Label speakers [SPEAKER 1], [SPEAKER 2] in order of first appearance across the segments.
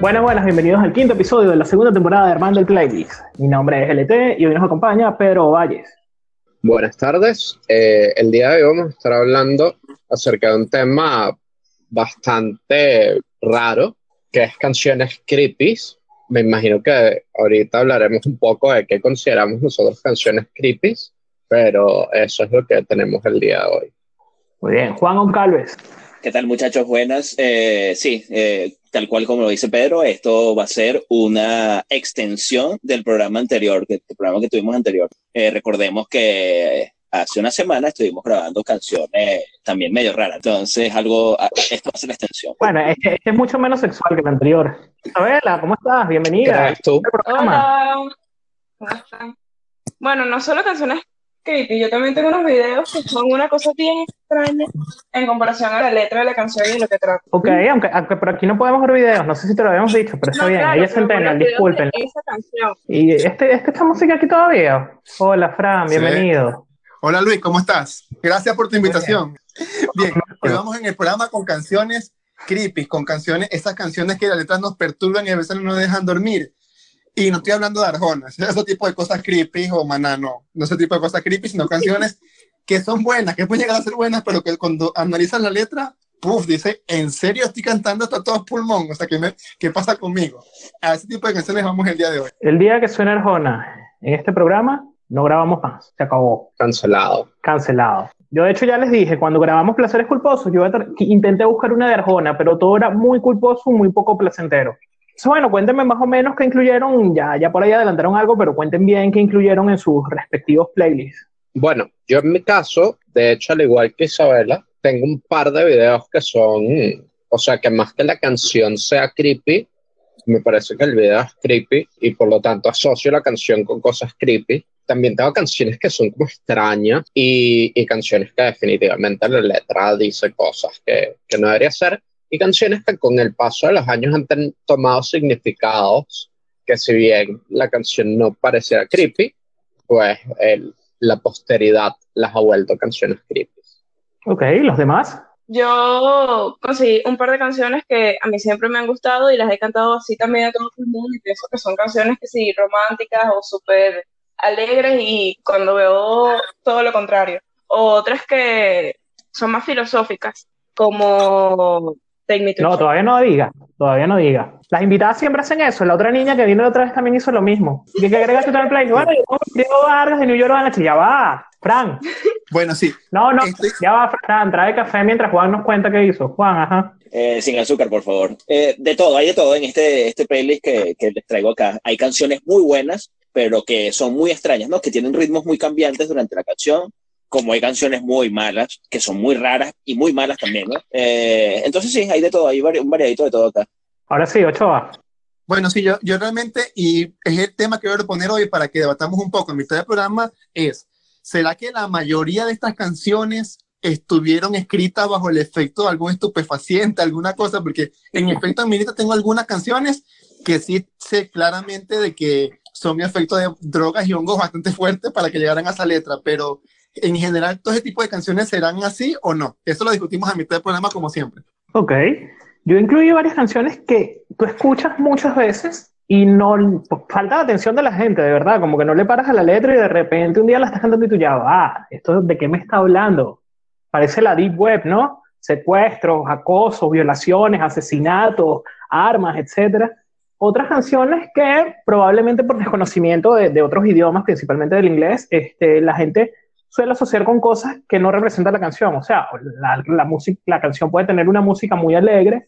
[SPEAKER 1] Buenas, buenas, bienvenidos al quinto episodio de la segunda temporada de Armando el Playlist. Mi nombre es LT y hoy nos acompaña Pedro Valles.
[SPEAKER 2] Buenas tardes. Eh, el día de hoy vamos a estar hablando acerca de un tema bastante raro, que es canciones creepy. Me imagino que ahorita hablaremos un poco de qué consideramos nosotros canciones creepy, pero eso es lo que tenemos el día de hoy.
[SPEAKER 1] Muy bien, Juan Oncalves.
[SPEAKER 3] ¿Qué tal muchachos? Buenas. Eh, sí, eh, tal cual como lo dice Pedro, esto va a ser una extensión del programa anterior, del programa que tuvimos anterior. Eh, recordemos que hace una semana estuvimos grabando canciones también medio raras, entonces algo, ah, esto va a ser la extensión.
[SPEAKER 1] Bueno, este, este es mucho menos sexual que el anterior. Isabela, ¿cómo estás? Bienvenida.
[SPEAKER 2] ¿Qué tal tú?
[SPEAKER 4] Hola. ¿Cómo están? Bueno, no solo canciones creepy, yo también tengo unos videos que son una cosa bien extraña en comparación a la letra de la canción y lo que trata.
[SPEAKER 1] Ok, aunque, aunque por aquí no podemos ver videos, no sé si te lo habíamos dicho, pero está
[SPEAKER 4] No,
[SPEAKER 1] bien.
[SPEAKER 4] claro,
[SPEAKER 1] Ella es Centennial, disculpen.
[SPEAKER 4] de Esa canción.
[SPEAKER 1] ¿Y este, este, esta música aquí todavía? Hola, Fran,
[SPEAKER 5] Sí.
[SPEAKER 1] bienvenido.
[SPEAKER 5] Hola Luis, ¿cómo estás? Gracias por tu invitación. Bien, hoy vamos en el programa con canciones creepy, con canciones, esas canciones que las letras nos perturban y a veces no nos dejan dormir. Y no estoy hablando de Arjona, ese tipo de cosas creepy o maná, no, no ese tipo de cosas creepy, sino canciones que son buenas, que pueden llegar a ser buenas, pero que cuando analizas la letra, puff, dice, ¿en serio estoy cantando esto a todo pulmón? O sea, ¿qué, me- ¿qué pasa conmigo? A ese tipo de canciones vamos el día de hoy.
[SPEAKER 1] El día que suena Arjona en este programa, no grabamos más. Se acabó.
[SPEAKER 2] Cancelado.
[SPEAKER 1] Cancelado. Yo, de hecho, ya les dije, cuando grabamos Placeres Culposos, yo intenté buscar una de Arjona, pero todo era muy culposo, muy poco placentero. Entonces, bueno, cuéntenme más o menos qué incluyeron, ya, ya por ahí adelantaron algo, pero cuenten bien qué incluyeron en sus respectivos playlists.
[SPEAKER 2] Bueno, yo en mi caso, de hecho, al igual que Isabela, tengo un par de videos que son, o sea, que más que la canción sea creepy, me parece que el video es creepy y por lo tanto asocio la canción con cosas creepy. También tengo canciones que son como extrañas y, y canciones que definitivamente la letra dice cosas que, que no debería ser y canciones que con el paso de los años han ten- tomado significados que si bien la canción no pareciera creepy, pues el, la posteridad las ha vuelto canciones creepy.
[SPEAKER 1] Ok, ¿los demás?
[SPEAKER 4] Yo conseguí un par de canciones que a mí siempre me han gustado y las he cantado así también a todo el mundo y pienso que son canciones que sí, románticas o súper alegres y cuando veo todo lo contrario. Otras que son más filosóficas, como Take Me to
[SPEAKER 1] No,
[SPEAKER 4] Church.
[SPEAKER 1] todavía no diga, todavía no diga. Las invitadas siempre hacen eso. La otra niña que vino la otra vez también hizo lo mismo. ¿Y qué agregaste tú en el play? Bueno, yo pongo Diego Vargas de New York Banach. Ya va, Fran.
[SPEAKER 5] Bueno, sí,
[SPEAKER 1] No, no,
[SPEAKER 5] Este-
[SPEAKER 1] ya va, Fran. Trae café mientras Juan nos cuenta qué hizo. Juan, ajá.
[SPEAKER 3] Eh, sin azúcar, por favor. Eh, de todo, hay de todo en este, este playlist que, que les traigo acá. Hay canciones muy buenas, pero que son muy extrañas, ¿no? Que tienen ritmos muy cambiantes durante la canción, como hay canciones muy malas, que son muy raras y muy malas también, ¿no? Eh, entonces sí, hay de todo, hay vari- un variadito de todo acá.
[SPEAKER 1] Ahora sí, Ochoa.
[SPEAKER 5] Bueno, sí, yo, yo realmente, y es el tema que voy a proponer hoy para que debatamos un poco en mitad del programa, es, ¿será que la mayoría de estas canciones estuvieron escritas bajo el efecto de algún estupefaciente, alguna cosa? Porque en efecto, en mi lista tengo algunas canciones que sí sé claramente de que son efectos de drogas y hongos bastante fuertes para que llegaran a esa letra, pero en general, ¿todo ese tipo de canciones serán así o no? Eso lo discutimos a mitad del programa como siempre.
[SPEAKER 1] Ok. Yo incluí varias canciones que tú escuchas muchas veces y no falta la atención de la gente, de verdad, como que no le paras a la letra y de repente un día la estás cantando y tú ya va, ¿esto de qué me está hablando? Parece la deep web, ¿no? Secuestros, acosos, violaciones, asesinatos, armas, etcétera. Otras canciones que probablemente por desconocimiento de, de otros idiomas, principalmente del inglés, este, la gente suele asociar con cosas que no representa la canción. O sea, la, música, la canción puede tener una música muy alegre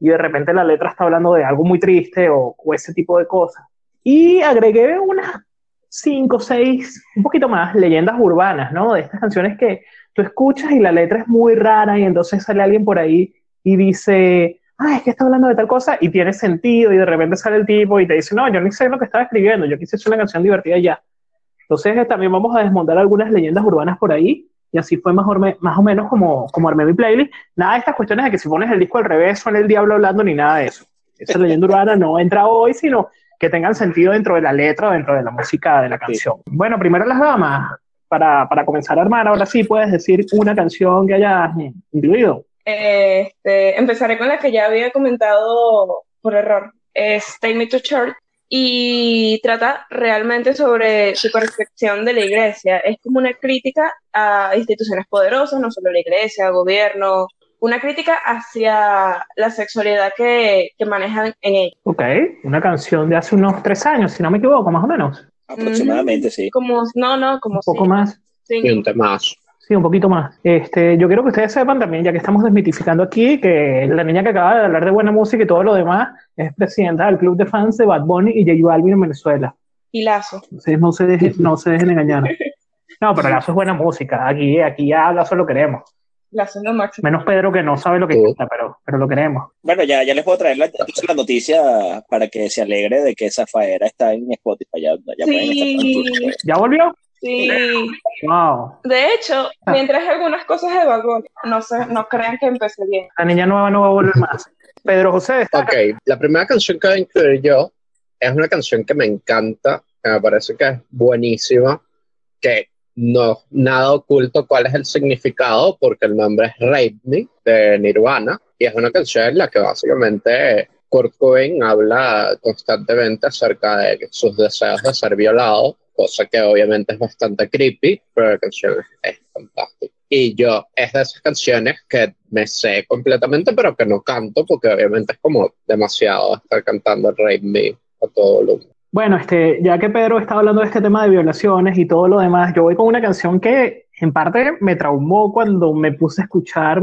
[SPEAKER 1] y de repente la letra está hablando de algo muy triste o, o ese tipo de cosas. Y agregué unas cinco, seis, un poquito más, leyendas urbanas, ¿no? De estas canciones que tú escuchas y la letra es muy rara y entonces sale alguien por ahí y dice, ah, es que está hablando de tal cosa y tiene sentido y de repente sale el tipo y te dice, no, yo ni sé lo que estaba escribiendo, yo quise hacer una canción divertida ya. Entonces también vamos a desmontar algunas leyendas urbanas por ahí y así fue más o, más o menos como, como armé mi playlist. Nada de estas cuestiones de que si pones el disco al revés suena el diablo hablando ni nada de eso. Esa leyenda urbana no entra hoy, sino que tengan sentido dentro de la letra o dentro de la música de la canción. Sí. Bueno, primero las damas, para, para, comenzar a armar, ahora sí puedes decir una canción que hayas incluido.
[SPEAKER 4] Este, empezaré con la que ya había comentado por error. es Take Me to Church y trata realmente sobre su percepción de la iglesia. Es como una crítica a instituciones poderosas, no solo la iglesia, gobierno, una crítica hacia la sexualidad que, que manejan en ella.
[SPEAKER 1] Ok, una canción de hace unos tres años, si no me equivoco, más o menos.
[SPEAKER 3] Aproximadamente, sí.
[SPEAKER 4] Como, no, no, como
[SPEAKER 1] Un poco
[SPEAKER 4] sí,
[SPEAKER 1] más.
[SPEAKER 4] sí.
[SPEAKER 2] Y un temazo.
[SPEAKER 1] Sí, un poquito más. Este, yo quiero que ustedes sepan también, ya que estamos desmitificando aquí, que la niña que acaba de hablar de buena música y todo lo demás es presidenta del club de fans de Bad Bunny y J Balvin en Venezuela.
[SPEAKER 4] Y Lazo.
[SPEAKER 1] Entonces no se dejen, no se dejen engañar. No, pero Lazo es buena música. Aquí, aquí ya Lazo lo queremos.
[SPEAKER 4] Lazo lo máximo.
[SPEAKER 1] Menos Pedro que no sabe lo que
[SPEAKER 2] Sí.
[SPEAKER 1] pero, pero lo queremos.
[SPEAKER 3] Bueno, ya, ya les puedo traer la, la noticia para que se alegre de que Zafaera está en Spotify. Ya, ya estar
[SPEAKER 4] Sí,
[SPEAKER 3] tranquilos.
[SPEAKER 1] ¿Ya volvió?
[SPEAKER 4] Sí.
[SPEAKER 1] Wow.
[SPEAKER 4] De hecho, mientras algunas cosas de Bunny, no, se, no crean que empecé bien.
[SPEAKER 1] La niña nueva no va a volver más. Pedro José.
[SPEAKER 2] Ok, la primera canción que voy a incluir yo es una canción que me encanta, que me parece que es buenísima, que no nada oculto cuál es el significado, porque el nombre es Rape Me de Nirvana, y es una canción en la que básicamente Kurt Cobain habla constantemente acerca de sus deseos de ser violado, cosa que obviamente es bastante creepy, pero la canción es fantástica. Y yo es de esas canciones que me sé completamente, pero que no canto, porque obviamente es como demasiado estar cantando Rape Me a todo volumen.
[SPEAKER 1] Bueno, este, ya que Pedro está hablando de este tema de violaciones y todo lo demás, yo voy con una canción que en parte me traumó cuando me puse a escuchar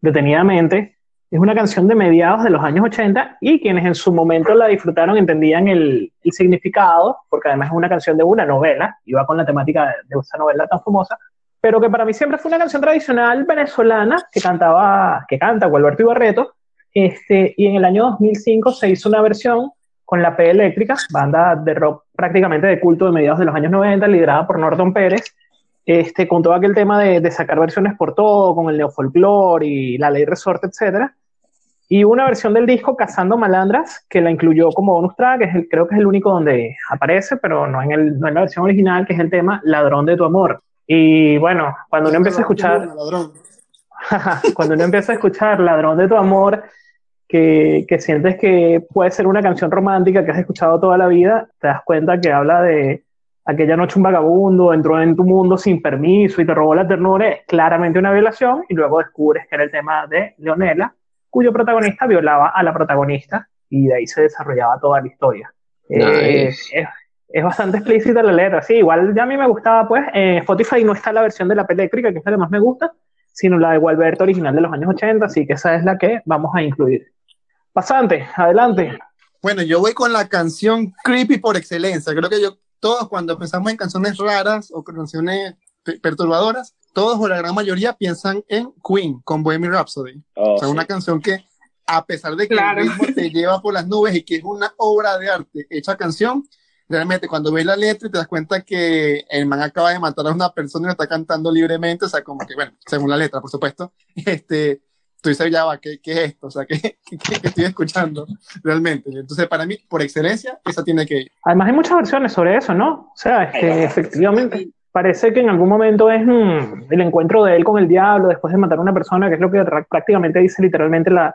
[SPEAKER 1] detenidamente. Es una canción de mediados de los años 80 y quienes en su momento la disfrutaron entendían el, el significado, porque además es una canción de una novela, iba con la temática de, de esa novela tan famosa, pero que para mí siempre fue una canción tradicional venezolana que cantaba, que canta Gualberto Ibarreto, este, y en el año 2005 se hizo una versión con la P Eléctrica, banda de rock prácticamente de culto de mediados de los años 90, liderada por Norton Pérez, este, con todo aquel tema de, de sacar versiones por todo, con el neofolclore y la ley resorte, etcétera. Y una versión del disco Cazando Malandras, que la incluyó como bonus track, que es el, creo que es el único donde aparece, pero no en, el, no en la versión original, que es el tema Ladrón de tu amor. Y bueno, cuando uno empieza a escuchar cuando uno empieza a escuchar Ladrón de tu amor, que, que sientes que puede ser una canción romántica que has escuchado toda la vida, te das cuenta que habla de aquella noche un vagabundo entró en tu mundo sin permiso y te robó la ternura, es claramente una violación, y luego descubres que era el tema de Leonela, cuyo protagonista violaba a la protagonista, y de ahí se desarrollaba toda la historia. Eh,
[SPEAKER 2] Nice.
[SPEAKER 1] es, es bastante explícita la letra, sí, igual ya a mí me gustaba, pues, en Spotify no está la versión de la eléctrica, que es la que más me gusta, sino la de Gualberto original de los años 80, así que esa es la que vamos a incluir. Pasante, adelante.
[SPEAKER 5] Bueno, yo voy con la canción creepy por excelencia. Creo que yo, todos cuando pensamos en canciones raras o canciones pe- perturbadoras, todos o la gran mayoría piensan en Queen con Bohemian Rhapsody.
[SPEAKER 3] Oh,
[SPEAKER 5] o sea,
[SPEAKER 3] sí.
[SPEAKER 5] una canción que, a pesar de que
[SPEAKER 4] Claro.
[SPEAKER 5] el ritmo te lleva por las nubes y que es una obra de arte hecha canción, realmente cuando ves la letra y te das cuenta que el man acaba de matar a una persona y lo está cantando libremente, o sea, como que, bueno, según la letra, por supuesto, este, tú dices, ya va, ¿qué, qué es esto? O sea, ¿qué, qué, qué estoy escuchando realmente? Entonces, para mí, por excelencia, esa tiene que ir.
[SPEAKER 1] Además hay muchas versiones sobre eso, ¿no? O sea, es que efectivamente parece que en algún momento es mm, el encuentro de él con el diablo después de matar a una persona, que es lo que prácticamente dice literalmente la,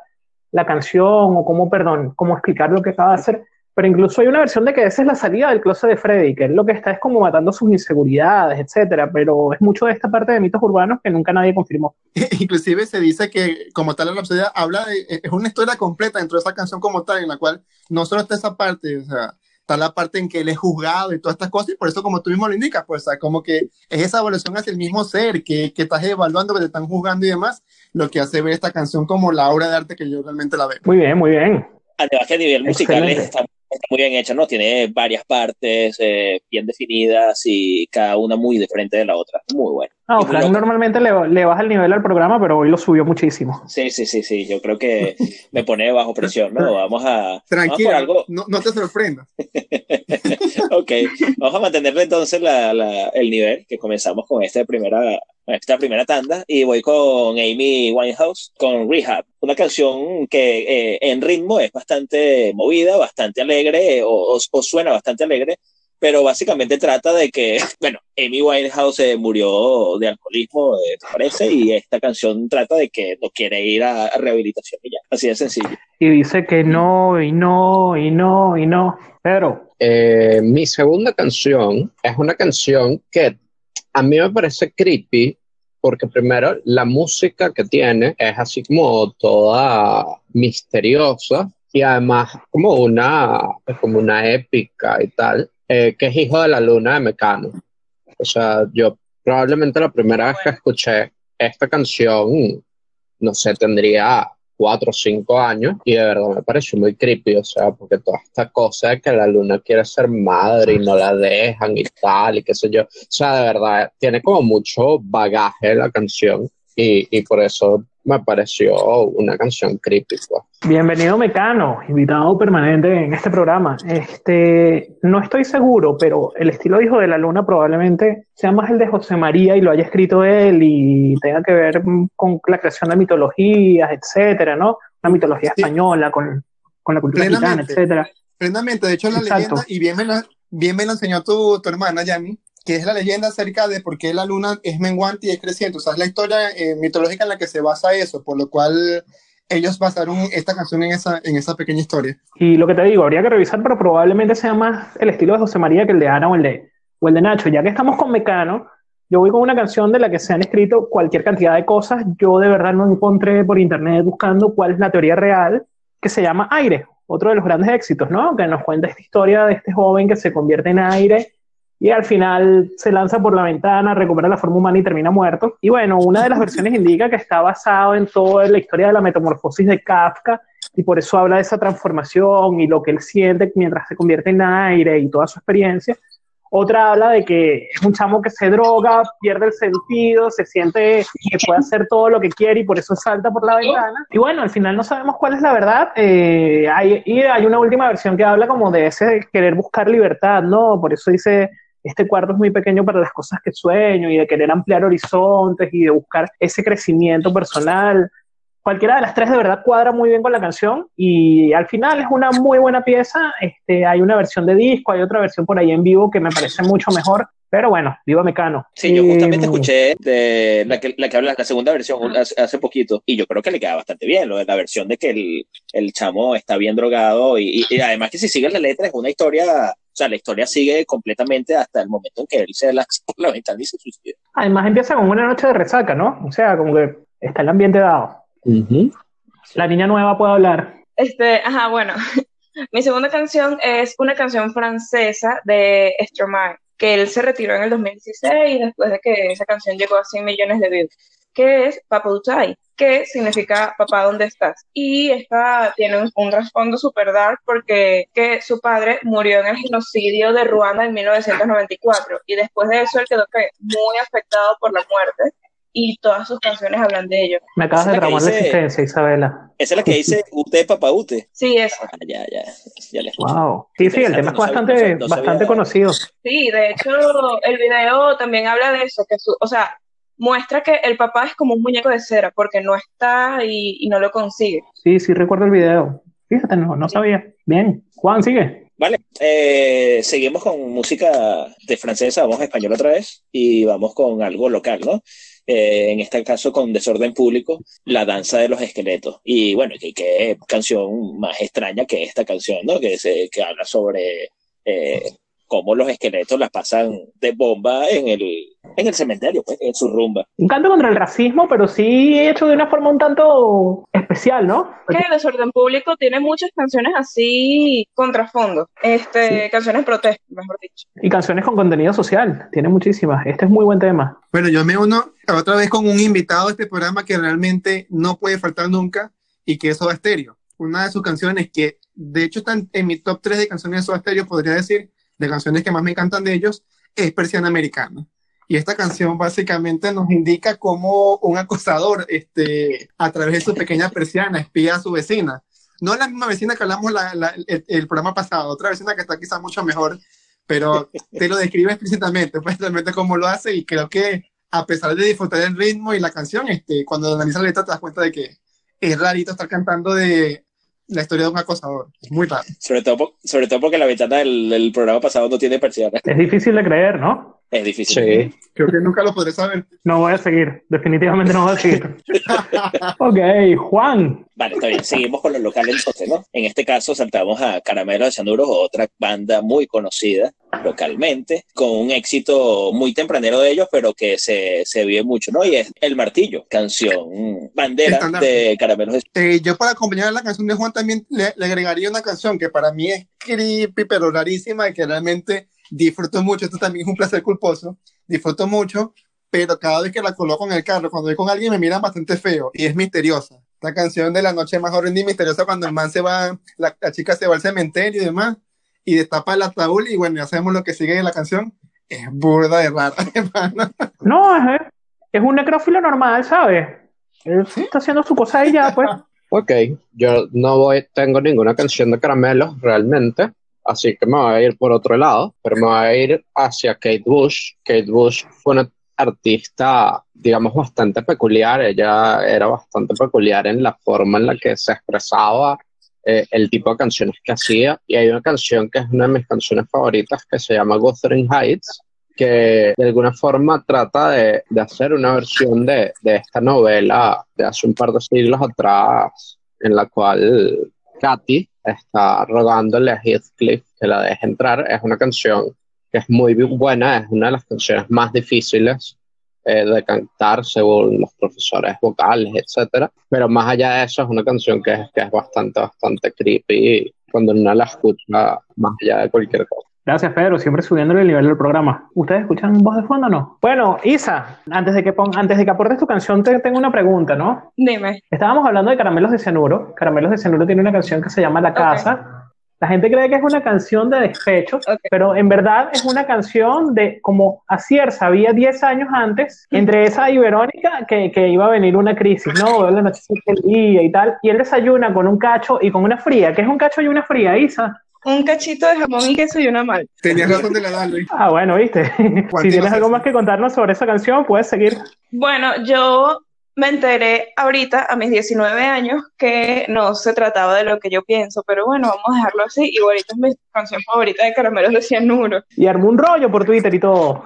[SPEAKER 1] la canción, o cómo, perdón, cómo explicar lo que acaba de hacer. Pero incluso hay una versión de que esa es la salida del closet de Freddy, que él lo que está es como matando sus inseguridades, etcétera. Pero es mucho de esta parte de mitos urbanos que nunca nadie confirmó.
[SPEAKER 5] Inclusive se dice que como tal la Rhapsody habla de, es una historia completa dentro de esa canción como tal, en la cual no solo está esa parte, o sea, está la parte en que él es juzgado y todas estas cosas, y por eso como tú mismo lo indicas, pues, o sea, como que es esa evolución hacia el mismo ser, que, que estás evaluando, que te están juzgando y demás, lo que hace ver esta canción como la obra de arte que yo realmente la veo.
[SPEAKER 1] Muy bien, muy bien.
[SPEAKER 3] Además que a nivel musical está, está muy bien hecha, ¿no? Tiene varias partes eh, bien definidas y cada una muy diferente de la otra. Muy bueno.
[SPEAKER 1] No,
[SPEAKER 3] Y muy
[SPEAKER 1] Frank normalmente le, le baja el nivel al programa, pero hoy lo subió muchísimo.
[SPEAKER 3] Sí, sí, sí, sí. Yo creo que me pone bajo presión, ¿no? Vamos a.
[SPEAKER 5] Tranquilo,
[SPEAKER 3] algo.
[SPEAKER 5] no, no te sorprendas.
[SPEAKER 3] ok, vamos a mantenerle entonces la, la- el nivel que comenzamos con esta primera, esta primera tanda y voy con Amy Winehouse con Rehab, una canción que eh, en ritmo es bastante movida, bastante alegre o, o- o suena bastante alegre, pero básicamente trata de que, bueno, Amy Winehouse eh, murió de alcoholismo, eh, ¿te parece? Y esta canción trata de que no quiere ir a, a rehabilitación y ya, así de sencillo.
[SPEAKER 1] y dice que no, y no, y no, y no. Pedro.
[SPEAKER 2] Eh, mi segunda canción es una canción que a mí me parece creepy porque primero la música que tiene es así como toda misteriosa y además como una, como una épica y tal, eh, que es Hijo de la Luna de Mecano. O sea, yo probablemente la primera vez que escuché esta canción, no sé, tendría cuatro o cinco años y de verdad me pareció muy creepy, o sea, porque toda esta cosa de que la luna quiere ser madre y no la dejan y tal y qué sé yo, o sea, de verdad tiene como mucho bagaje la canción y, y por eso me pareció una canción creepy. Pues.
[SPEAKER 1] Bienvenido Mecano, invitado permanente en este programa. Este, no estoy seguro, pero el estilo Hijo de la Luna probablemente sea más el de José María y lo haya escrito él y tenga que ver con la creación de mitologías, etcétera, ¿no? Una mitología española con, con la cultura gitana, etcétera.
[SPEAKER 5] Plenamente, de hecho la leyenda, y bien me, la, bien me lo enseñó tu, tu hermana, Yami, que es la leyenda acerca de por qué la luna es menguante y es creciente. O sea, es la historia eh, mitológica en la que se basa eso, por lo cual ellos basaron esta canción en esa, en esa pequeña historia.
[SPEAKER 1] Y lo que te digo, habría que revisar, pero probablemente sea más el estilo de José María que el de Ana o el de, o el de Nacho. Ya que estamos con Mecano, yo voy con una canción de la que se han escrito cualquier cantidad de cosas. Yo de verdad no encontré por internet buscando cuál es la teoría real, que se llama Aire, otro de los grandes éxitos, ¿no? Que nos cuenta esta historia de este joven que se convierte en aire y al final se lanza por la ventana, recupera la forma humana y termina muerto. Y bueno, una de las versiones indica que está basado en toda la historia de la metamorfosis de Kafka y por eso habla de esa transformación y lo que él siente mientras se convierte en aire y toda su experiencia. Otra habla de que es un chamo que se droga, pierde el sentido, se siente que puede hacer todo lo que quiere y por eso salta por la ventana. Y bueno, al final no sabemos cuál es la verdad. Eh, hay, y hay una última versión que habla como de ese querer buscar libertad, ¿no? Por eso dice este cuarto es muy pequeño para las cosas que sueño y de querer ampliar horizontes y de buscar ese crecimiento personal. Cualquiera de las tres de verdad cuadra muy bien con la canción y al final es una muy buena pieza. Este, hay una versión de disco, hay otra versión por ahí en vivo que me parece mucho mejor. Pero bueno, viva Mecano.
[SPEAKER 3] Sí, yo justamente escuché de la que, la que habla la segunda versión hace, poquito y yo creo que le queda bastante bien lo de la versión de que el, el chamo está bien drogado y, y, además que si sigues la letra es una historia o sea, la historia sigue completamente hasta el momento en que él se lanza por la ventana y se suicida.
[SPEAKER 1] Además empieza con una noche de resaca, ¿no? O sea, como que está el ambiente dado. La niña nueva puede hablar.
[SPEAKER 4] Este, ajá, bueno. Mi segunda canción es una canción francesa de Stromae, que él se retiró en el 2016 después de que esa canción llegó a 100 millones de views, que es Papa que significa papá, ¿dónde estás? Y esta tiene un, trasfondo super dark porque que su padre murió en el genocidio de Ruanda en 1994 y después de eso él quedó muy afectado por la muerte y todas sus canciones hablan de ello.
[SPEAKER 1] Me acabas de traumar la existencia, Isabela.
[SPEAKER 3] Esa es la que dice usted, papá, usted.
[SPEAKER 4] Sí, esa.
[SPEAKER 3] Ah, ya, ya, ya le
[SPEAKER 1] Wow. Sí, sí, el tema es bastante, bastante conocido.
[SPEAKER 4] Sí, de hecho, el video también habla de eso, que su, o sea, muestra que el papá es como un muñeco de cera porque no está y, no lo consigue.
[SPEAKER 1] Sí, sí, recuerdo el video. Fíjate, no, no sabía. Bien. Juan, sigue.
[SPEAKER 3] Vale, eh, seguimos con música de francesa, vamos a español otra vez y vamos con algo local, ¿no? Eh, en este caso con Desorden Público, La Danza de los Esqueletos. Y bueno, qué canción más extraña que esta canción, ¿no? Que, se, que habla sobre eh, cómo los esqueletos las pasan de bomba en el, en el cementerio, pues, en su rumba.
[SPEAKER 1] Un canto contra el racismo, pero sí hecho de una forma un tanto especial, ¿no?
[SPEAKER 4] Que el desorden público tiene muchas canciones así contrafondo, este, canciones protestas, mejor dicho.
[SPEAKER 1] Y canciones con contenido social, tiene muchísimas. Este es muy buen tema.
[SPEAKER 5] Bueno, yo me uno otra vez con un invitado a este programa que realmente no puede faltar nunca y que es Soda Stereo. Una de sus canciones que de hecho están en mi top 3 de canciones de Soda Stereo, podría decir, de canciones que más me encantan de ellos, es Persiana Americana. Y esta canción básicamente nos indica cómo un acosador, este, a través de su pequeña persiana, espía a su vecina. No la misma vecina que hablamos el, programa pasado, otra vecina que está quizá mucho mejor, pero te lo describe explícitamente, pues realmente cómo lo hace y creo que a pesar de disfrutar el ritmo y la canción, este, cuando analizas la letra te das cuenta de que es rarito estar cantando de la historia de un acosador. Es muy raro.
[SPEAKER 3] Sobre todo, sobre todo porque la ventana del, programa pasado no tiene persiana.
[SPEAKER 1] Es difícil de creer, ¿no?
[SPEAKER 3] Es difícil.
[SPEAKER 2] Sí.
[SPEAKER 5] Creo que nunca lo podré saber.
[SPEAKER 1] No voy a seguir, definitivamente no voy a seguir. ok, Juan.
[SPEAKER 3] Vale, está bien. Seguimos con los locales entonces, ¿no? En este caso saltamos a Caramelo de Cianuro, otra banda muy conocida localmente, con un éxito muy tempranero de ellos, pero que se, se vive mucho, ¿no? Y es El Martillo, canción bandera
[SPEAKER 5] Estandarte.
[SPEAKER 3] de Caramelos de
[SPEAKER 5] Eh, yo para acompañar la canción de Juan también le, le agregaría una canción que para mí es creepy, pero rarísima y que realmente disfruto mucho. Esto también es un placer culposo. Disfruto mucho, pero cada vez que la coloco en el carro, cuando voy con alguien me miran bastante feo y es misteriosa. La canción de la noche más horrenda y misteriosa cuando el man se va, la, la chica se va al cementerio y demás y destapa el ataúd y bueno, ya sabemos lo que sigue en la canción. Es burda de rara, hermano.
[SPEAKER 1] No, es, es un necrófilo normal, ¿sabes? Él está haciendo su cosa y ya, pues.
[SPEAKER 2] Ok, yo no voy, tengo ninguna canción de Caramelo realmente, así que me voy a ir por otro lado, pero me voy a ir hacia Kate Bush. Kate Bush fue una artista, digamos, bastante peculiar, ella era bastante peculiar en la forma en la que se expresaba, eh, el tipo de canciones que hacía, y hay una canción que es una de mis canciones favoritas que se llama Wuthering Heights, que de alguna forma trata de, de hacer una versión de, de esta novela de hace un par de siglos atrás, en la cual Katy está rogándole a Heathcliff que la deje entrar. Es una canción que es muy buena, es una de las canciones más difíciles eh, de cantar según los profesores vocales, etcétera. Pero más allá de eso, es una canción que es, que es bastante, bastante creepy cuando uno la escucha más allá de cualquier cosa.
[SPEAKER 1] Gracias, Pedro, siempre subiéndole el nivel del programa. ¿Ustedes escuchan voz de fondo o no? Bueno, Isa, antes de que pon- antes de que aportes tu canción, te tengo una pregunta, ¿no?
[SPEAKER 4] Dime.
[SPEAKER 1] Estábamos hablando de Caramelos de Cianuro. Caramelos de Cianuro tiene una canción que se llama La Casa. La gente cree que es una canción de despecho, pero en verdad es una canción de como Acier sabía 10 años antes, entre esa y Verónica, que, que iba a venir una crisis, ¿no? La noche el día y tal. Y él desayuna con un cacho y con una fría. ¿Qué es un cacho y una fría, Isa?
[SPEAKER 4] Un cachito de jamón y queso y una mal.
[SPEAKER 5] Tenías razón de la darle.
[SPEAKER 1] Ah, bueno, viste. si tienes algo más que contarnos sobre esa canción, puedes seguir.
[SPEAKER 4] Bueno, yo me enteré ahorita, a mis 19 años, que no se trataba de lo que yo pienso, pero bueno, vamos a dejarlo así. Igualito es mi canción favorita de Caramelos de Cianuro.
[SPEAKER 1] Y armó un rollo por Twitter y todo.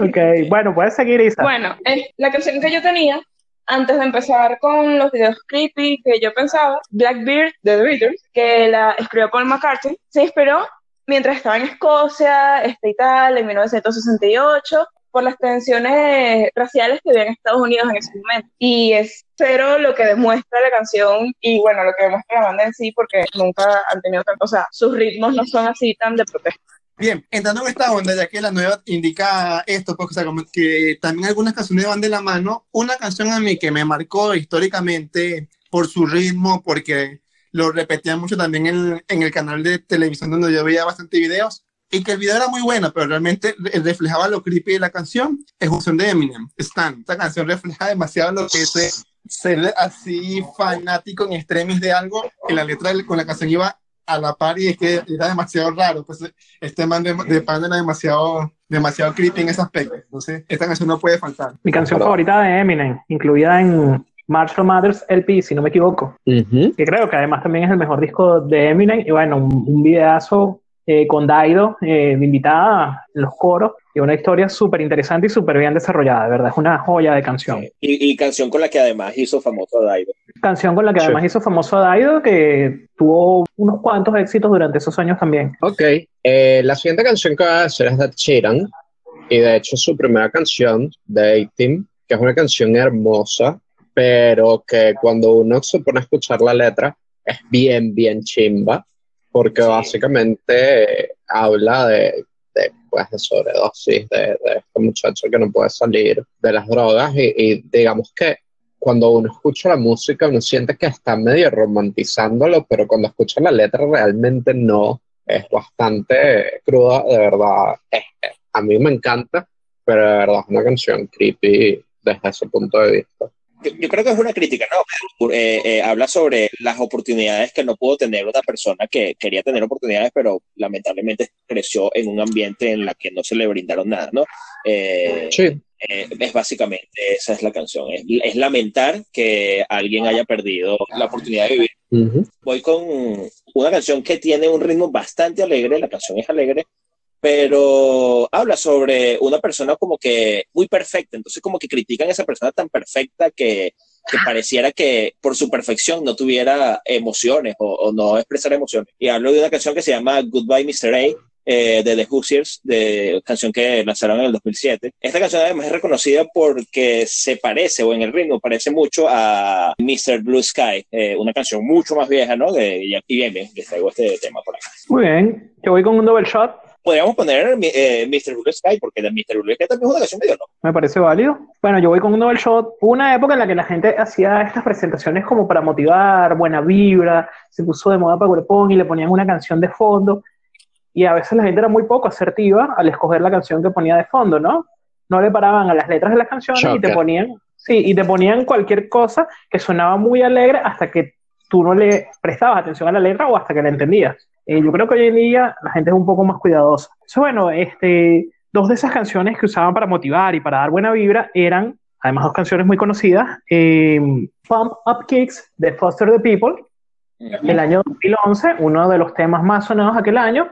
[SPEAKER 1] Ok, bueno, puedes seguir, Isa.
[SPEAKER 4] Bueno, es la canción que yo tenía antes de empezar con los videos creepy que yo pensaba, Blackbeard de The Beatles, que la escribió Paul McCartney, se inspiró mientras estaba en Escocia, este y tal, en 1968, por las tensiones raciales que había en Estados Unidos en ese momento. Y es cero lo que demuestra la canción y bueno, lo que demuestra la banda en sí, porque nunca han tenido tanto, o sea, sus ritmos no son así tan de protesta.
[SPEAKER 5] Bien, entrando en esta onda, ya que la nueva indica esto, pues, o sea, como que también algunas canciones van de la mano. Una canción a mí que me marcó históricamente por su ritmo, porque lo repetían mucho también en, en el canal de televisión donde yo veía bastante videos, y que el video era muy bueno, pero realmente re- reflejaba lo creepy de la canción, es canción de Eminem, Stan. Esta canción refleja demasiado lo que es ser así fanático en extremis de algo, y la letra con la canción iba a la par y es que era demasiado raro, pues este man de, de pan era demasiado, demasiado creepy en ese aspecto. Entonces, esta canción no puede faltar.
[SPEAKER 1] Mi canción
[SPEAKER 2] Pero-
[SPEAKER 1] favorita de Eminem, incluida en Marshall Mathers LP, si no me equivoco.
[SPEAKER 2] Ujú.
[SPEAKER 1] Que creo que además también es el mejor disco de Eminem. Y bueno, un, un videazo eh, con Daido eh, de invitada en los coros. Y una historia súper interesante y súper bien desarrollada, de verdad. Es una joya de canción.
[SPEAKER 3] Y, y canción con la que además hizo famoso a Daido.
[SPEAKER 1] Canción con la que
[SPEAKER 2] Sí.
[SPEAKER 1] además hizo famoso a Daido, que tuvo unos cuantos éxitos durante esos años también.
[SPEAKER 2] Ok, eh, la siguiente canción que voy a hacer es de Sheeran y de hecho es su primera canción de 18, que es una canción hermosa, pero que cuando uno se pone a escuchar la letra es bien, bien chimba, porque
[SPEAKER 3] Sí.
[SPEAKER 2] básicamente habla de, de, pues, de sobredosis, de, de este muchacho que no puede salir de las drogas y, y digamos que cuando uno escucha la música uno siente que está medio romantizándolo, pero cuando escucha la letra realmente no es bastante cruda, de verdad. Es- es- a mí me encanta, pero de verdad es una canción creepy desde ese punto de vista.
[SPEAKER 3] Yo, yo creo que es una crítica, ¿no? Eh, eh, habla sobre las oportunidades que no pudo tener una persona que quería tener oportunidades, pero lamentablemente creció en un ambiente en la que no se le brindaron nada, ¿no? Eh,
[SPEAKER 2] Sí,
[SPEAKER 3] eh, es básicamente esa es la canción, es, es lamentar que alguien haya perdido la oportunidad de vivir.
[SPEAKER 2] ujú,
[SPEAKER 3] Voy con una canción que tiene un ritmo bastante alegre, la canción es alegre, pero habla sobre una persona como que muy perfecta, entonces como que critican a esa persona tan perfecta que, que pareciera que por su perfección no tuviera emociones o, o no expresara emociones. Y hablo de una canción que se llama Goodbye Mr. A, eh, de The Hoosiers, de canción que lanzaron en el 2007. Esta canción además es reconocida porque se parece, o en el ritmo, parece mucho a Mr. Blue Sky, eh, una canción mucho más vieja, ¿no? De, y bien, bien, les traigo este tema por acá.
[SPEAKER 1] Muy bien, yo voy con un double shot.
[SPEAKER 3] Podríamos poner eh, Mr. Blue Sky, porque de Mr. Blue Sky también es una canción medio loca.
[SPEAKER 1] Me parece válido. Bueno, yo voy con un double shot. Una época en la que la gente hacía estas presentaciones como para motivar, buena vibra, se puso de moda para Cuerpón y le ponían una canción de fondo y a veces la gente era muy poco asertiva al escoger la canción que ponía de fondo, ¿no? No le paraban a las letras de las canciones y te ponían, sí, y te ponían cualquier cosa que sonaba muy alegre hasta que tú no le prestabas atención a la letra o hasta que la entendías. Eh, yo creo que hoy en día la gente es un poco más cuidadosa. Eso, bueno, este, dos de esas canciones que usaban para motivar y para dar buena vibra eran, además dos canciones muy conocidas, eh, Pump Up Kicks de Foster the People, el año 2011, uno de los temas más sonados aquel año,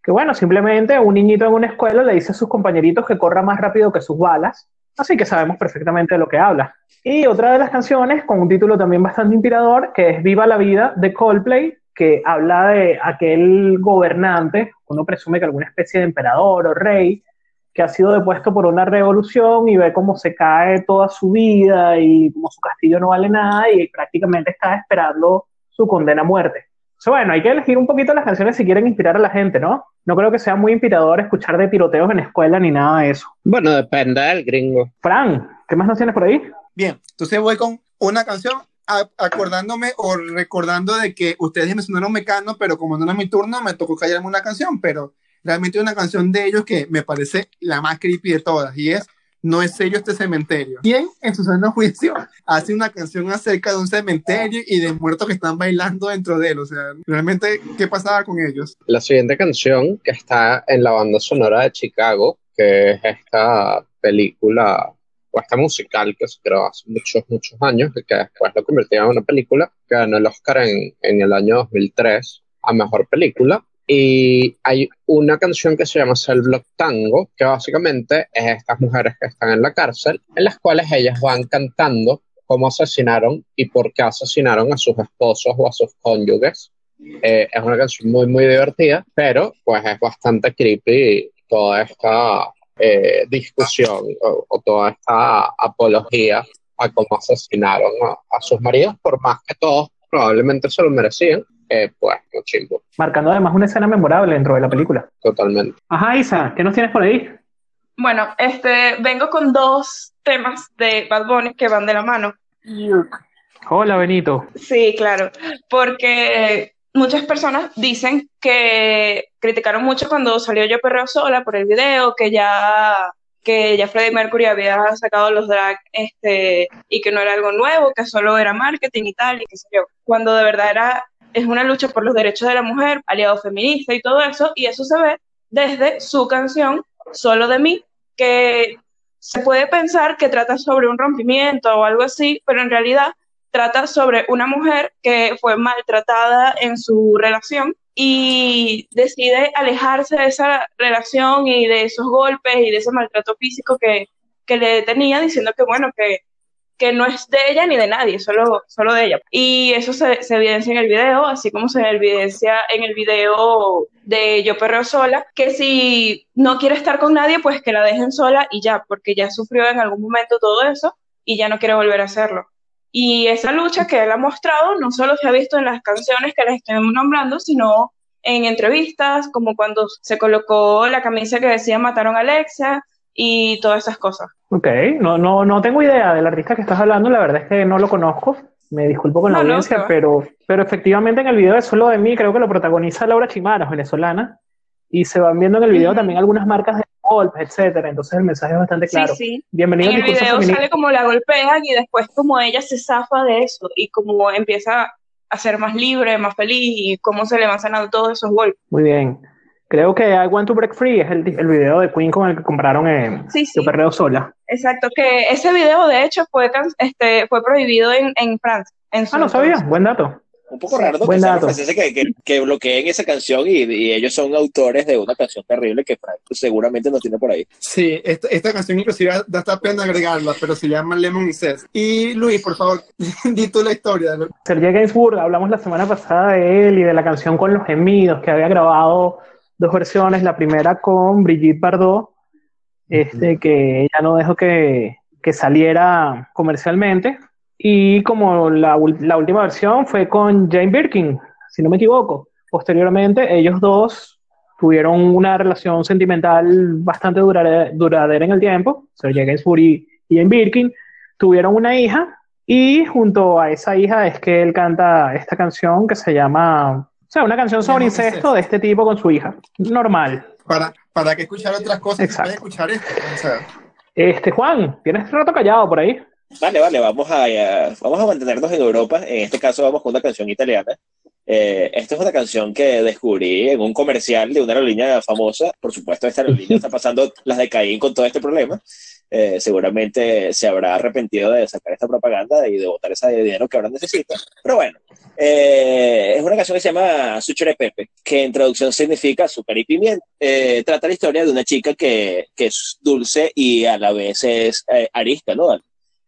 [SPEAKER 1] que bueno, simplemente un niñito en una escuela le dice a sus compañeritos que corra más rápido que sus balas, así que sabemos perfectamente de lo que habla. Y otra de las canciones, con un título también bastante inspirador, que es Viva la Vida de Coldplay, que habla de aquel gobernante, uno presume que alguna especie de emperador o rey, que ha sido depuesto por una revolución y ve cómo se cae toda su vida y como su castillo no vale nada y prácticamente está esperando su condena a muerte bueno, hay que elegir un poquito las canciones si quieren inspirar a la gente, ¿no? No creo que sea muy inspirador escuchar de tiroteos en escuela ni nada de eso.
[SPEAKER 2] Bueno, depende del gringo.
[SPEAKER 1] Fran, ¿qué más canciones por ahí?
[SPEAKER 5] Bien, entonces voy con una canción acordándome o recordando de que ustedes mencionaron Mecano, pero como no era mi turno, me tocó callarme una canción, pero realmente una canción de ellos que me parece la más creepy de todas y es no es serio este cementerio. ¿Quién en su sano juicio hace una canción acerca de un cementerio y de muertos que están bailando dentro de él? O sea, realmente, ¿qué pasaba con ellos?
[SPEAKER 2] La siguiente canción que está en la banda sonora de Chicago, que es esta película o musical que se creó hace muchos, muchos años y que después lo convirtieron en una película que ganó el Oscar en, en el año 2003 a Mejor Película y hay una canción que se llama Cell Block Tango, que básicamente es estas mujeres que están en la cárcel, en las cuales ellas van cantando cómo asesinaron y por qué asesinaron a sus esposos o a sus cónyuges. Eh, es una canción muy, muy divertida, pero pues es bastante creepy toda esta eh, discusión o, toda esta apología a cómo asesinaron a sus maridos, por más que todos probablemente se lo merecían eh, pues, chimbo.
[SPEAKER 1] Marcando además una escena memorable dentro de la película.
[SPEAKER 2] Totalmente.
[SPEAKER 1] Ajá, Isa, ¿qué nos tienes por ahí?
[SPEAKER 4] Bueno, este, vengo con dos temas de Bad Bunny que van de la mano.
[SPEAKER 1] Hola, Benito.
[SPEAKER 4] Sí, claro, porque muchas personas dicen que criticaron mucho cuando salió Yo Perreo Sola por el video, que ya que ya Freddie Mercury había sacado los drag este, y que no era algo nuevo, que solo era marketing y tal, y qué sé yo. Cuando de verdad era es una lucha por los derechos de la mujer, aliado feminista y todo eso, y eso se ve desde su canción Solo de mí, que se puede pensar que trata sobre un rompimiento o algo así, pero en realidad trata sobre una mujer que fue maltratada en su relación y decide alejarse de esa relación y de esos golpes y de ese maltrato físico que, que le tenía, diciendo que bueno, que que no es de ella ni de nadie, solo, solo de ella. Y eso se, evidencia en el video, así como se evidencia en el video de Yo Perreo Sola, que si no quiere estar con nadie, pues que la dejen sola y ya, porque ya sufrió en algún momento todo eso y ya no quiere volver a hacerlo. Y esa lucha que él ha mostrado no solo se ha visto en las canciones que les estoy nombrando, sino en entrevistas, como cuando se colocó la camisa que decía mataron a Alexa y todas esas cosas.
[SPEAKER 1] Ok, no, no, no tengo idea del artista que estás hablando, la verdad es que no lo conozco. Me disculpo con la audiencia, pero, pero efectivamente en el video de Solo de mí creo que lo protagoniza Laura Chimaras, venezolana, y se van viendo en el video también algunas marcas de golpes, etcétera. Entonces el mensaje es bastante claro.
[SPEAKER 4] Sí, sí.
[SPEAKER 1] Bienvenido
[SPEAKER 4] en el video sale como la golpean y después como ella se zafa de eso y como empieza a ser más libre, más feliz y cómo se le van sanando todos esos golpes.
[SPEAKER 1] Muy bien. Creo que I Want to Break Free es el, el video de Queen con el que compraron en sí, sí. Perreo Sola.
[SPEAKER 4] Exacto, que ese video de hecho fue, este, fue prohibido en, en Francia. En
[SPEAKER 1] ah, no sabía, buen dato.
[SPEAKER 3] Un poco raro que, franceses que, que, que bloqueen esa canción y, y ellos son autores de una canción terrible que Frank seguramente no tiene por ahí.
[SPEAKER 5] Sí, esta, esta canción inclusive da hasta pena agregarla, pero se llama Lemon Incest. Y Luis, por favor, di tú la historia.
[SPEAKER 1] Sergei Gainsbourg, hablamos la semana pasada de él y de la canción Con los Gemidos, que había grabado dos versiones, la primera con Brigitte Bardot, este, que ella no dejó que, que saliera comercialmente, y como la, última versión fue con Jane Birkin, si no me equivoco. Posteriormente, ellos dos tuvieron una relación sentimental bastante durare- duradera en el tiempo, Sergei Gainsbourg y, y Jane Birkin, tuvieron una hija, y junto a esa hija es que él canta esta canción que se llama, o sea, una canción sobre incesto
[SPEAKER 5] Incest.
[SPEAKER 1] de este tipo con su hija. Normal.
[SPEAKER 5] Para, para que escuchar otras cosas,
[SPEAKER 1] Exacto.
[SPEAKER 5] puedes escuchar esto. O sea,
[SPEAKER 1] Este, Juan, tienes rato callado por ahí.
[SPEAKER 3] Vale, vale, vamos a, a- vamos a mantenernos en Europa. En este caso vamos con una canción italiana. Eh, esta es una canción que descubrí en un comercial de una aerolínea famosa. Por supuesto, esta aerolínea está pasando las de Caín con todo este problema. Eh, seguramente se habrá arrepentido de sacar esta propaganda y de botar ese dinero que ahora necesita. Pero bueno, eh, es una canción que se llama Suchere Pepe, que en traducción significa azúcar y pimienta. Eh, trata la historia de una chica que, que es dulce y a la vez es eh, arista, ¿no?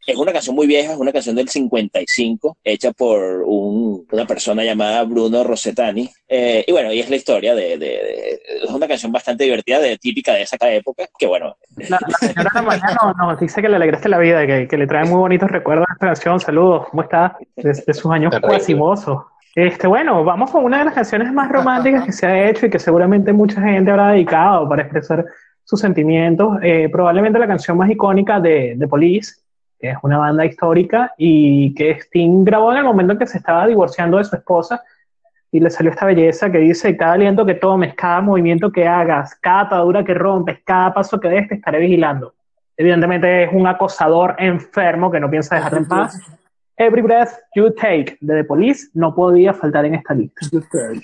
[SPEAKER 3] Es una canción muy vieja, es una canción del 55, hecha por un- una persona llamada Bruno Rosetani. Eh, y bueno, y es la historia de, de- de- Es una canción bastante divertida, de, típica de esa época, que bueno,
[SPEAKER 1] La, la señora mañana nos, dice que le alegraste la vida que, que le trae muy bonitos recuerdos a esta canción. Saludos, ¿cómo está? De, de sus años cuasimosos. Este, bueno, vamos con una de las canciones más románticas que se ha hecho y que seguramente mucha gente habrá dedicado para expresar sus sentimientos. Eh, probablemente la canción más icónica de, de Police, que es una banda histórica y que Sting grabó en el momento en que se estaba divorciando de su esposa y le salió esta belleza que dice, cada aliento que tomes, cada movimiento que hagas, cada atadura que rompes, cada paso que des, te estaré vigilando. Evidentemente es un acosador enfermo que no piensa dejarte en paz. Every breath you take de The Police no podía faltar en esta lista.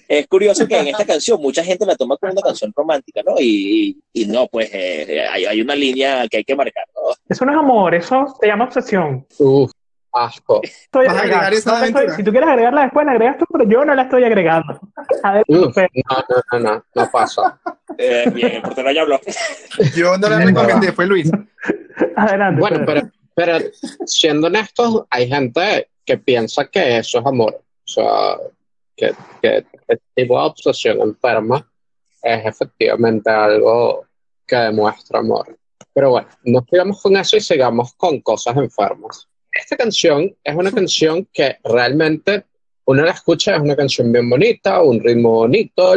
[SPEAKER 3] es curioso que en esta canción mucha gente la toma como una canción romántica, ¿no? Y, y- no, pues eh, hay, hay una línea que hay que marcar.
[SPEAKER 1] Eso no es amor, eso se llama obsesión.
[SPEAKER 2] Uf, asco.
[SPEAKER 1] Estoy
[SPEAKER 5] ¿Vas a
[SPEAKER 1] agregando.
[SPEAKER 5] agregar esa
[SPEAKER 1] No la estoy-
[SPEAKER 5] aventura?
[SPEAKER 1] si tú quieres agregarla después, la agregas tú, pero yo no la estoy agregando.
[SPEAKER 2] Uf,
[SPEAKER 1] Fer.
[SPEAKER 2] no, no, no, no, no pasa.
[SPEAKER 3] Eh, bien, el portero ya habló.
[SPEAKER 5] yo no la recomendé, fue Luis.
[SPEAKER 1] Adelante,
[SPEAKER 2] Bueno, pero, pero siendo honestos, hay gente que piensa que eso es amor. O sea, que, que este tipo de obsesión enferma es efectivamente algo que demuestra amor. Pero bueno, no sigamos con eso y sigamos con cosas enfermas. Esta canción es una canción que realmente uno la escucha, es una canción bien bonita, un ritmo bonito,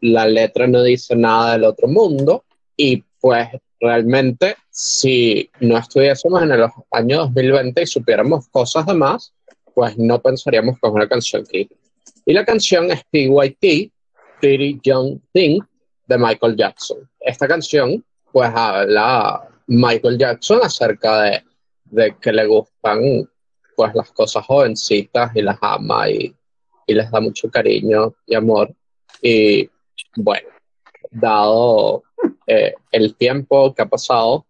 [SPEAKER 2] la letra no dice nada del otro mundo y pues realmente si no estuviésemos en el año 2020 y supiéramos cosas de más, pues no pensaríamos que es una canción creepy. Y la canción es PYT, Pretty Young Thing, de Michael Jackson. Esta canción pues habla Michael Jackson acerca de, de que le gustan pues las cosas jovencitas y las ama y, y les da mucho cariño y amor. Y bueno, dado eh, el tiempo que ha pasado,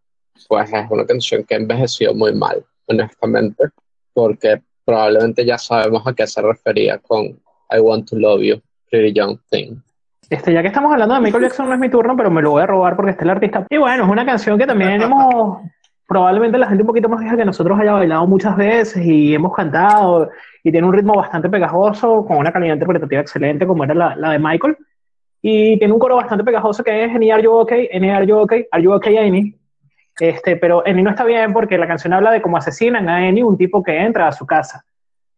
[SPEAKER 2] pues es una canción que ha envejecido muy mal, honestamente, porque probablemente ya sabemos a qué se refería con I Want to Love You, Pretty Young Thing.
[SPEAKER 1] Este, ya que estamos hablando de Michael Jackson, no es mi turno, pero me lo voy a robar porque está el artista. Y bueno, es una canción que también hemos, probablemente la gente un poquito más vieja que nosotros haya bailado muchas veces y hemos cantado, y tiene un ritmo bastante pegajoso, con una calidad interpretativa excelente, como era la, la de Michael. Y tiene un coro bastante pegajoso que es Any Are You Okay, Any Are You Okay, Are You Okay Any. Este, pero Any no está bien porque la canción habla de cómo asesinan a Any, un tipo que entra a su casa.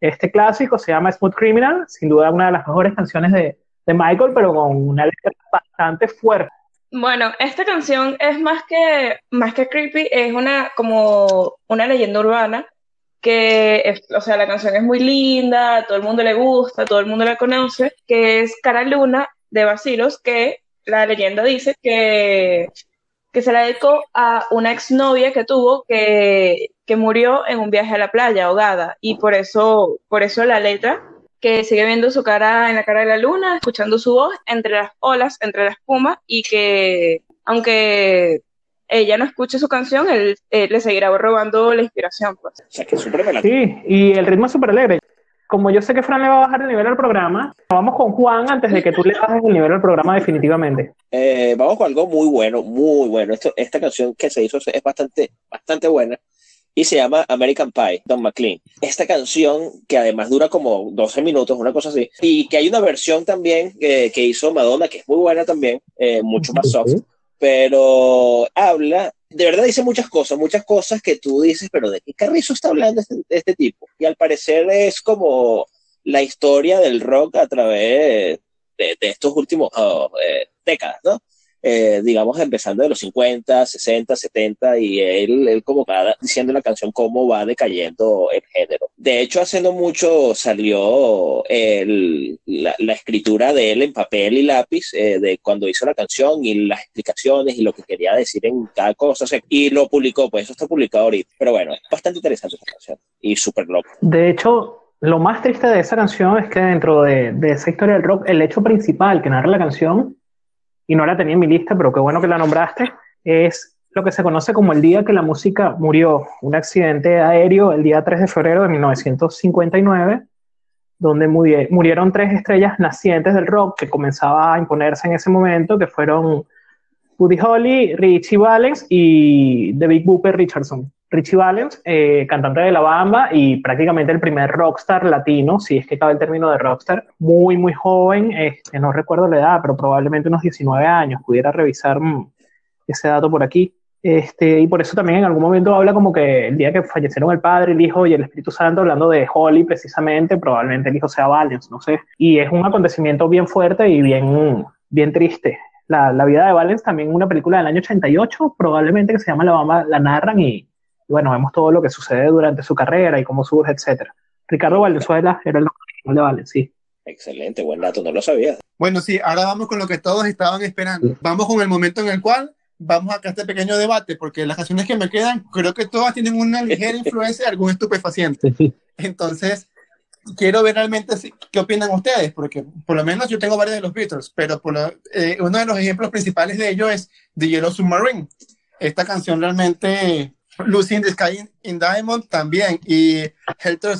[SPEAKER 1] Este clásico se llama Smooth Criminal, sin duda una de las mejores canciones de, de Michael, pero con una letra bastante fuerte.
[SPEAKER 4] Bueno, esta canción es más que, más que creepy, es una, como una leyenda urbana, que, es- o sea, la canción es muy linda, a todo el mundo le gusta, todo el mundo la conoce, que es Cara Luna de Basilos, que la leyenda dice que, que se la dedicó a una exnovia que tuvo que, que murió en un viaje a la playa ahogada, y por eso, por eso la letra que sigue viendo su cara en la cara de la luna, escuchando su voz entre las olas, entre la espuma, y que aunque ella no escuche su canción, él, eh, le seguirá robando la inspiración. Pues.
[SPEAKER 3] O sea, que es súper relativo.
[SPEAKER 1] Sí, y el ritmo es súper alegre. como yo sé que Fran le va a bajar el nivel al programa, vamos con Juan antes de que tú le bajes el nivel al programa definitivamente.
[SPEAKER 3] Eh, vamos con algo muy bueno, muy bueno. Esto, esta canción que se hizo es bastante, bastante buena y se llama American Pie, Don McLean. Esta canción, que además dura como 12 minutos, una cosa así, y que hay una versión también que hizo Madonna, que es muy buena también, eh, mucho más soft, pero habla, de verdad dice muchas cosas, muchas cosas que tú dices, pero ¿de qué carrizo está hablando este, este tipo? Y al parecer es como la historia del rock a través de, estos últimos oh, eh, décadas, ¿no? Eh, digamos, empezando de los 50, 60, 70, y él, él como cada, diciendo en la canción cómo va decayendo el género. De hecho, hace no mucho salió el, la, la, escritura de él en papel y lápiz eh, de cuando hizo la canción y las explicaciones y lo que quería decir en cada cosa, y lo publicó, pues eso está publicado ahorita. Pero bueno, es bastante interesante esta canción y súper loco.
[SPEAKER 1] De hecho, lo más triste de esa canción es que dentro de, de esa historia del rock, el hecho principal que narra la canción y no la tenía en mi lista, pero qué bueno que la nombraste, es lo que se conoce como el día que la música murió, un accidente aéreo el día 3 de febrero de 1959, donde murieron tres estrellas nacientes del rock que comenzaba a imponerse en ese momento, que fueron Buddy Holly, Richie Valens y The Big Booper Richardson. Richie Valens, eh, cantante de La Bamba y prácticamente el primer rockstar latino, si es que cabe el término de rockstar, muy, muy joven, este, no recuerdo la edad, pero probablemente unos 19 años, pudiera revisar mm, ese dato por aquí. Este, y por eso también en algún momento habla como que el día que fallecieron el padre, el hijo y el Espíritu Santo, hablando de Holly precisamente, probablemente el hijo sea Valens, no sé. Y es un acontecimiento bien fuerte y bien, bien triste. La, la vida de Valens, también una película del año 88, probablemente que se llama La Bamba, la narran y, y bueno, vemos todo lo que sucede durante su carrera y cómo surge, etcétera. Ricardo Valenzuela era el nombre de Valen, sí.
[SPEAKER 3] Excelente, buen dato, no lo sabía.
[SPEAKER 5] Bueno, sí, ahora vamos con lo que todos estaban esperando. Vamos con el momento en el cual vamos a este pequeño debate, porque las canciones que me quedan, creo que todas tienen una ligera influencia de algún estupefaciente. Entonces, quiero ver realmente qué opinan ustedes, porque por lo menos yo tengo varios de los Beatles, pero por eh, uno de los ejemplos principales de ello es The Yellow Submarine. Esta canción realmente Lucy in the Sky in Diamond también y Helter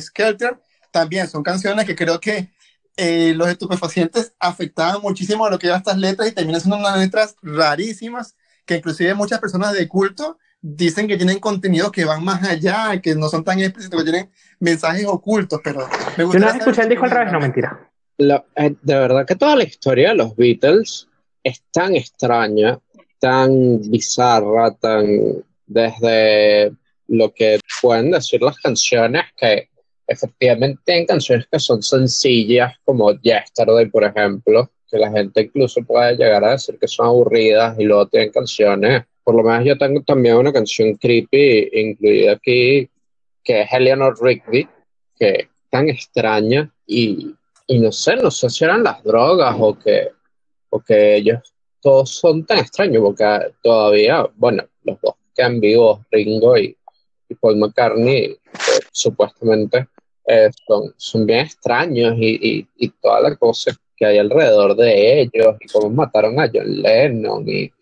[SPEAKER 5] Skelter también son canciones que creo que eh, los estupefacientes afectaban muchísimo a lo que eran estas letras y terminan siendo unas letras rarísimas que inclusive muchas personas de culto dicen que tienen contenidos que van más allá, que no son tan explícitos, que tienen mensajes ocultos, pero
[SPEAKER 1] me Yo no escuché el disco al revés, no mentira.
[SPEAKER 2] Eh, de verdad que toda la historia de los Beatles es tan extraña, tan bizarra, tan desde lo que pueden decir las canciones, que efectivamente tienen canciones que son sencillas, como Yesterday, por ejemplo, que la gente incluso puede llegar a decir que son aburridas, y luego tienen canciones, por lo menos yo tengo también una canción creepy incluida aquí, que es Eleanor Rigby, que es tan extraña, y, y no sé, no sé si eran las drogas o que, o que ellos todos son tan extraños, porque todavía, bueno, los dos que en vivo Ringo y, Paul McCartney, supuestamente eh, son, son, bien extraños y, y, toda la cosa que hay alrededor de ellos y cómo mataron a John Lennon y,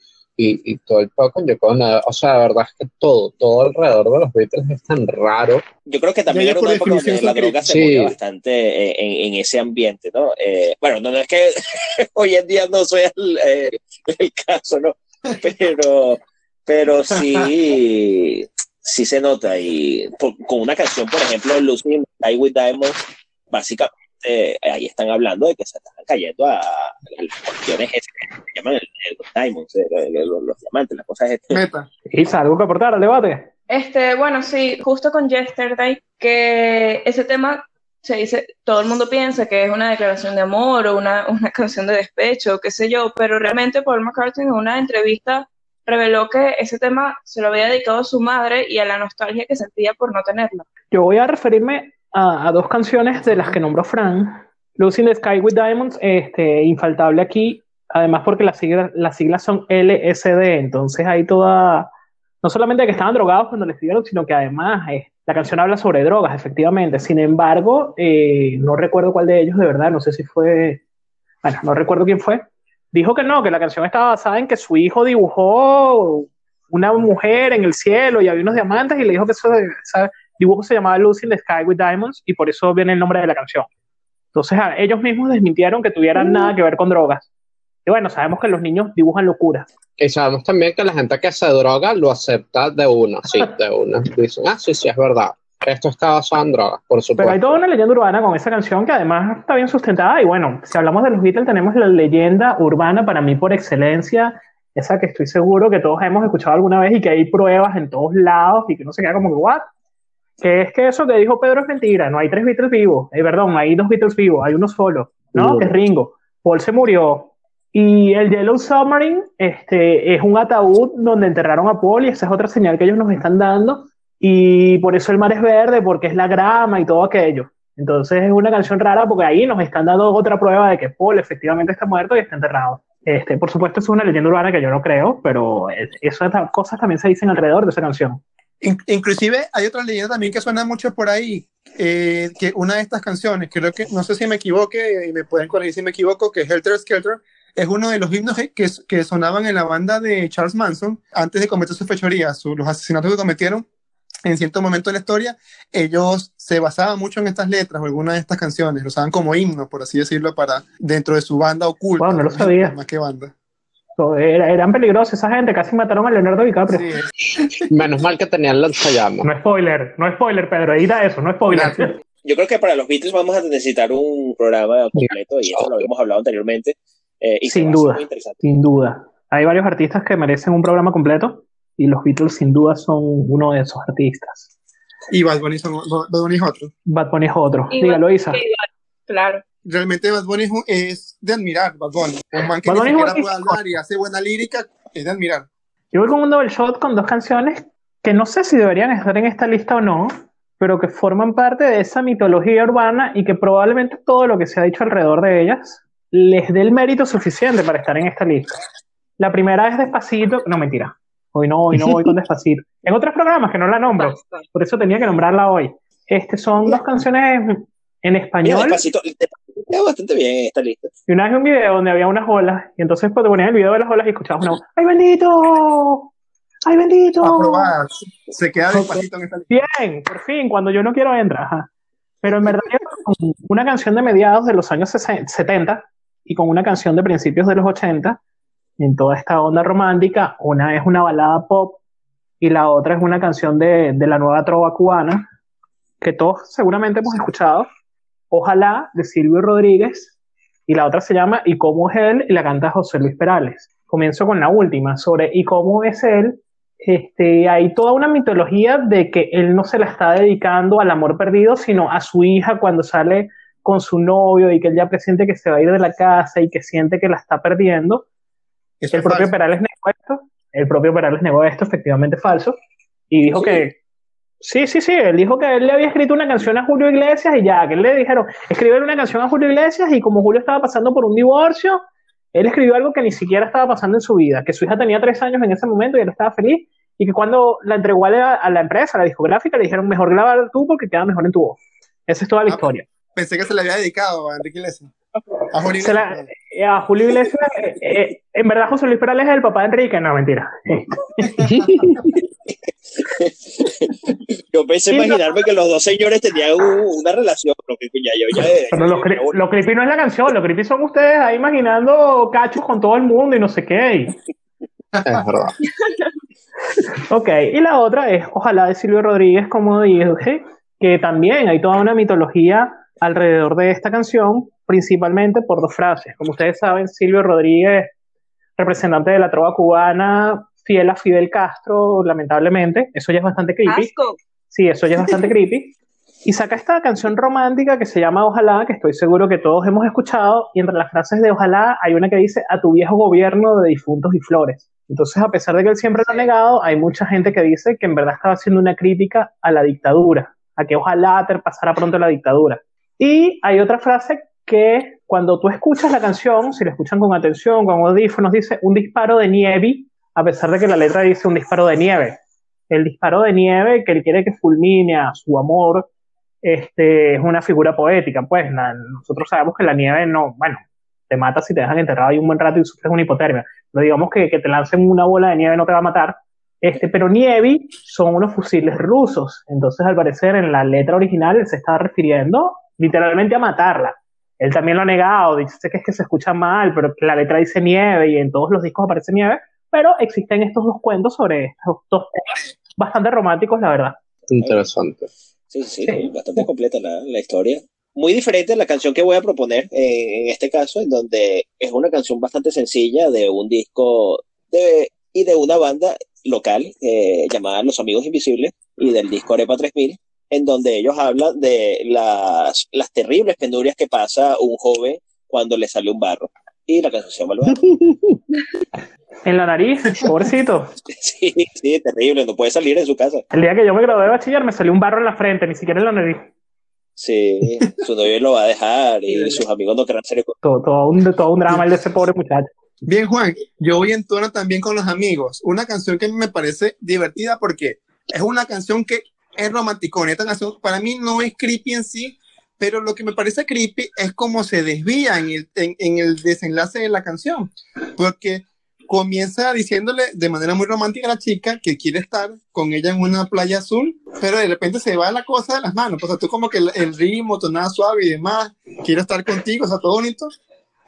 [SPEAKER 2] y, todo el poco yo con o sea, la verdad es que todo, todo alrededor de los Beatles es tan raro.
[SPEAKER 3] Yo creo que también era una época donde la droga se sí. bastante en, en, ese ambiente, ¿no? Eh, bueno, no, es que hoy en día no sea el, eh, el caso, ¿no? Pero, pero sí, sí se nota. Y con una canción, por ejemplo, Lucy I with Diamonds, básicamente ahí están hablando de que se están cayendo a, las cuestiones que se llaman los diamonds, eh, los, diamantes, las cosas estas.
[SPEAKER 1] Isa, ¿algo que aportar al debate?
[SPEAKER 4] Este, bueno, sí, justo con Yesterday, que ese tema se dice, todo el mundo piensa que es una declaración de amor o una, una canción de despecho, qué sé yo, pero realmente Paul McCartney en una entrevista reveló que ese tema se lo había dedicado a su madre y a la nostalgia que sentía por no tenerlo.
[SPEAKER 1] Yo voy a referirme a, dos canciones de las que nombró Fran. Lucy the Sky with Diamonds, este, infaltable aquí, además porque las siglas, las siglas son LSD, entonces hay toda, no solamente que estaban drogados cuando le escribieron, sino que además eh, la canción habla sobre drogas, efectivamente. Sin embargo, eh, no recuerdo cuál de ellos de verdad, no sé si fue, bueno, no recuerdo quién fue, dijo que no, que la canción estaba basada en que su hijo dibujó una mujer en el cielo y había unos diamantes y le dijo que eso, dibujo se llamaba Lucy in the Sky with Diamonds y por eso viene el nombre de la canción. Entonces ellos mismos desmintieron que tuvieran nada que ver con drogas. Y bueno, sabemos que los niños dibujan locuras.
[SPEAKER 2] Y sabemos también que la gente que se droga lo acepta de una, sí, de una. Dicen, ah, sí, sí, es verdad. Esto está basado en drogas, por supuesto.
[SPEAKER 1] Pero hay toda una leyenda urbana con esa canción que además está bien sustentada. Y bueno, si hablamos de los Beatles, tenemos la leyenda urbana para mí por excelencia, esa que estoy seguro que todos hemos escuchado alguna vez y que hay pruebas en todos lados y que no se queda como que, ¿what? Que es que eso que dijo Pedro es mentira. No hay tres Beatles vivos. Eh, perdón, hay dos Beatles vivos. Hay uno solo, ¿no? Que es Ringo. Paul se murió. Y el Yellow Submarine este, es un ataúd donde enterraron a Paul y esa es otra señal que ellos nos están dando y por eso el mar es verde, porque es la grama y todo aquello. Entonces es una canción rara porque ahí nos están dando otra prueba de que Paul efectivamente está muerto y está enterrado. Este, por supuesto, es una leyenda urbana que yo no creo, pero esas cosas también se dicen alrededor de esa canción.
[SPEAKER 5] inclusive hay otra leyenda también que suena mucho por ahí, eh, que una de estas canciones, creo que, no sé si me equivoque, y me pueden corregir si me equivoco, que es Helter Skelter, es uno de los himnos que, que sonaban en la banda de Charles Manson antes de cometer sus fechorías, los asesinatos que cometieron en cierto momento de la historia, ellos se basaban mucho en estas letras o algunas de estas canciones, lo usaban como himnos, por así decirlo, para dentro de su banda oculta.
[SPEAKER 1] Bueno, no lo sabía.
[SPEAKER 5] Más que banda.
[SPEAKER 1] eran peligrosos esa gente, casi mataron a Leonardo DiCaprio.
[SPEAKER 2] Menos mal que tenían lanzallamas.
[SPEAKER 1] No spoiler, no spoiler, Pedro, da eso, no spoiler.
[SPEAKER 3] Yo creo que para los Beatles vamos a necesitar un programa completo y eso lo habíamos hablado anteriormente.
[SPEAKER 1] Eh, sin duda, sin duda. Hay varios artistas que merecen un programa completo y los Beatles sin duda son uno de esos artistas.
[SPEAKER 5] Y Bad Bunny, son, Bad Bunny es otro.
[SPEAKER 1] Bad Bunny es otro. Dígalo, Isa.
[SPEAKER 4] Claro.
[SPEAKER 5] Realmente Bad Bunny es de admirar, Bad Bunny. Un man que ni siquiera puede hablar y hace buena lírica, es de admirar.
[SPEAKER 1] Yo voy con un double shot con dos canciones que no sé si deberían estar en esta lista o no, pero que forman parte de esa mitología urbana y que probablemente todo lo que se ha dicho alrededor de ellas les dé el mérito suficiente para estar en esta lista. La primera es Despacito, no mentira, Hoy no, hoy no voy con Despacito. En otros programas que no la nombro, por eso tenía que nombrarla hoy. Este son dos canciones en español.
[SPEAKER 3] Despacito, está bastante bien esta lista.
[SPEAKER 1] Y una vez un video donde había unas olas, y entonces pues, te ponías el video de las olas y escuchabas una voz, ¡ay bendito! ¡ay bendito!
[SPEAKER 5] Se queda despacito en esta
[SPEAKER 1] lista. Bien, por fin, cuando yo no quiero entrar. Pero en verdad, una canción de mediados de los años 70 y con una canción de principios de los 80 en toda esta onda romántica. Una es una balada pop y la otra es una canción de, de la nueva trova cubana que todos seguramente hemos escuchado. Ojalá, de Silvio Rodríguez. Y la otra se llama ¿Y cómo es él? y la canta José Luis Perales. Comienzo con la última, sobre ¿Y cómo es él? Este, hay toda una mitología de que él no se la está dedicando al amor perdido, sino a su hija cuando sale con su novio y que él ya presiente que se va a ir de la casa y que siente que la está perdiendo el propio Perales negó esto, el propio Perales negó esto, efectivamente falso, y dijo que sí, sí, sí, él dijo que él le había escrito una canción a Julio Iglesias y ya, que él le dijeron, escribe una canción a Julio Iglesias y como Julio estaba pasando por un divorcio, él escribió algo que ni siquiera estaba pasando en su vida, que su hija tenía tres años en ese momento y él estaba feliz y que cuando la entregó a la, empresa, a la discográfica, le dijeron, mejor grabar tú porque queda mejor en tu voz. Esa es toda la ah, historia.
[SPEAKER 5] Pensé que se le había dedicado a Enrique Iglesias.
[SPEAKER 1] A Julio Iglesias. Eh, a Julio Iglesias, eh, eh, en verdad José Luis Perales es el papá de Enrique, no, mentira.
[SPEAKER 3] Yo pensé imaginarme que los dos señores tenían una relación, lo que ya yo ya...
[SPEAKER 1] Pero lo, lo, creepy no es la canción, lo creepy son ustedes ahí imaginando cachos con todo el mundo y no sé qué.
[SPEAKER 2] Es verdad.
[SPEAKER 1] ok, y la otra es Ojalá de Silvio Rodríguez, como dije, que también hay toda una mitología alrededor de esta canción, principalmente por dos frases. Como ustedes saben, Silvio Rodríguez, representante de la trova cubana, fiel a Fidel Castro, lamentablemente, eso ya es bastante creepy. Sí, eso ya es bastante creepy. Y saca esta canción romántica que se llama Ojalá, que estoy seguro que todos hemos escuchado, y entre las frases de Ojalá hay una que dice a tu viejo gobierno de difuntos y flores. Entonces, a pesar de que él siempre lo ha negado, hay mucha gente que dice que en verdad estaba haciendo una crítica a la dictadura, a que ojalá pasara pronto la dictadura. Y hay otra frase que cuando tú escuchas la canción, si la escuchan con atención, con audífonos, dice un disparo de nieve, a pesar de que la letra dice un disparo de nieve. El disparo de nieve que él quiere que fulmine a su amor este, es una figura poética. Pues nosotros sabemos que la nieve no, bueno, te mata si te dejan enterrado ahí un buen rato y sufres una hipotermia. Pero digamos que, que te lancen una bola de nieve no te va a matar, Este, pero Nievi son unos fusiles rusos. Entonces, al parecer, en la letra original se estaba refiriendo literalmente a matarla. Él también lo ha negado, dice que es que se escucha mal, pero la letra dice nieve y en todos los discos aparece nieve. Pero existen estos dos cuentos sobre estos dos bastante románticos, la verdad.
[SPEAKER 2] Interesante.
[SPEAKER 3] Sí, sí, sí, bastante completa la, la, historia. Muy diferente a la canción que voy a proponer eh, en este caso, en donde es una canción bastante sencilla de un disco de, y de una banda local eh, llamada Los Amigos Invisibles y del disco Arepa 3000, en donde ellos hablan de las, las terribles penurias que pasa un joven cuando le sale un barro. Y la canción se llama
[SPEAKER 1] En la nariz, pobrecito.
[SPEAKER 3] Sí, sí, terrible, no puede salir de su casa.
[SPEAKER 1] El día que yo me gradué de bachiller me salió un barro en la frente, ni siquiera en la nariz.
[SPEAKER 3] Sí, su novio lo va a dejar y sus amigos no querrán ser
[SPEAKER 1] todo, todo, un, todo un drama el de ese pobre muchacho.
[SPEAKER 5] Bien, Juan, yo voy en tono también con los amigos. Una canción que me parece divertida porque es una canción que es romanticona. Esta canción para mí no es creepy en sí, pero lo que me parece creepy es cómo se desvía en el, en, en el desenlace de la canción. Porque comienza diciéndole de manera muy romántica a la chica que quiere estar con ella en una playa azul, pero de repente se va la cosa de las manos. O sea, tú como que el, el ritmo, tonada suave y demás, quiero estar contigo, o sea, todo bonito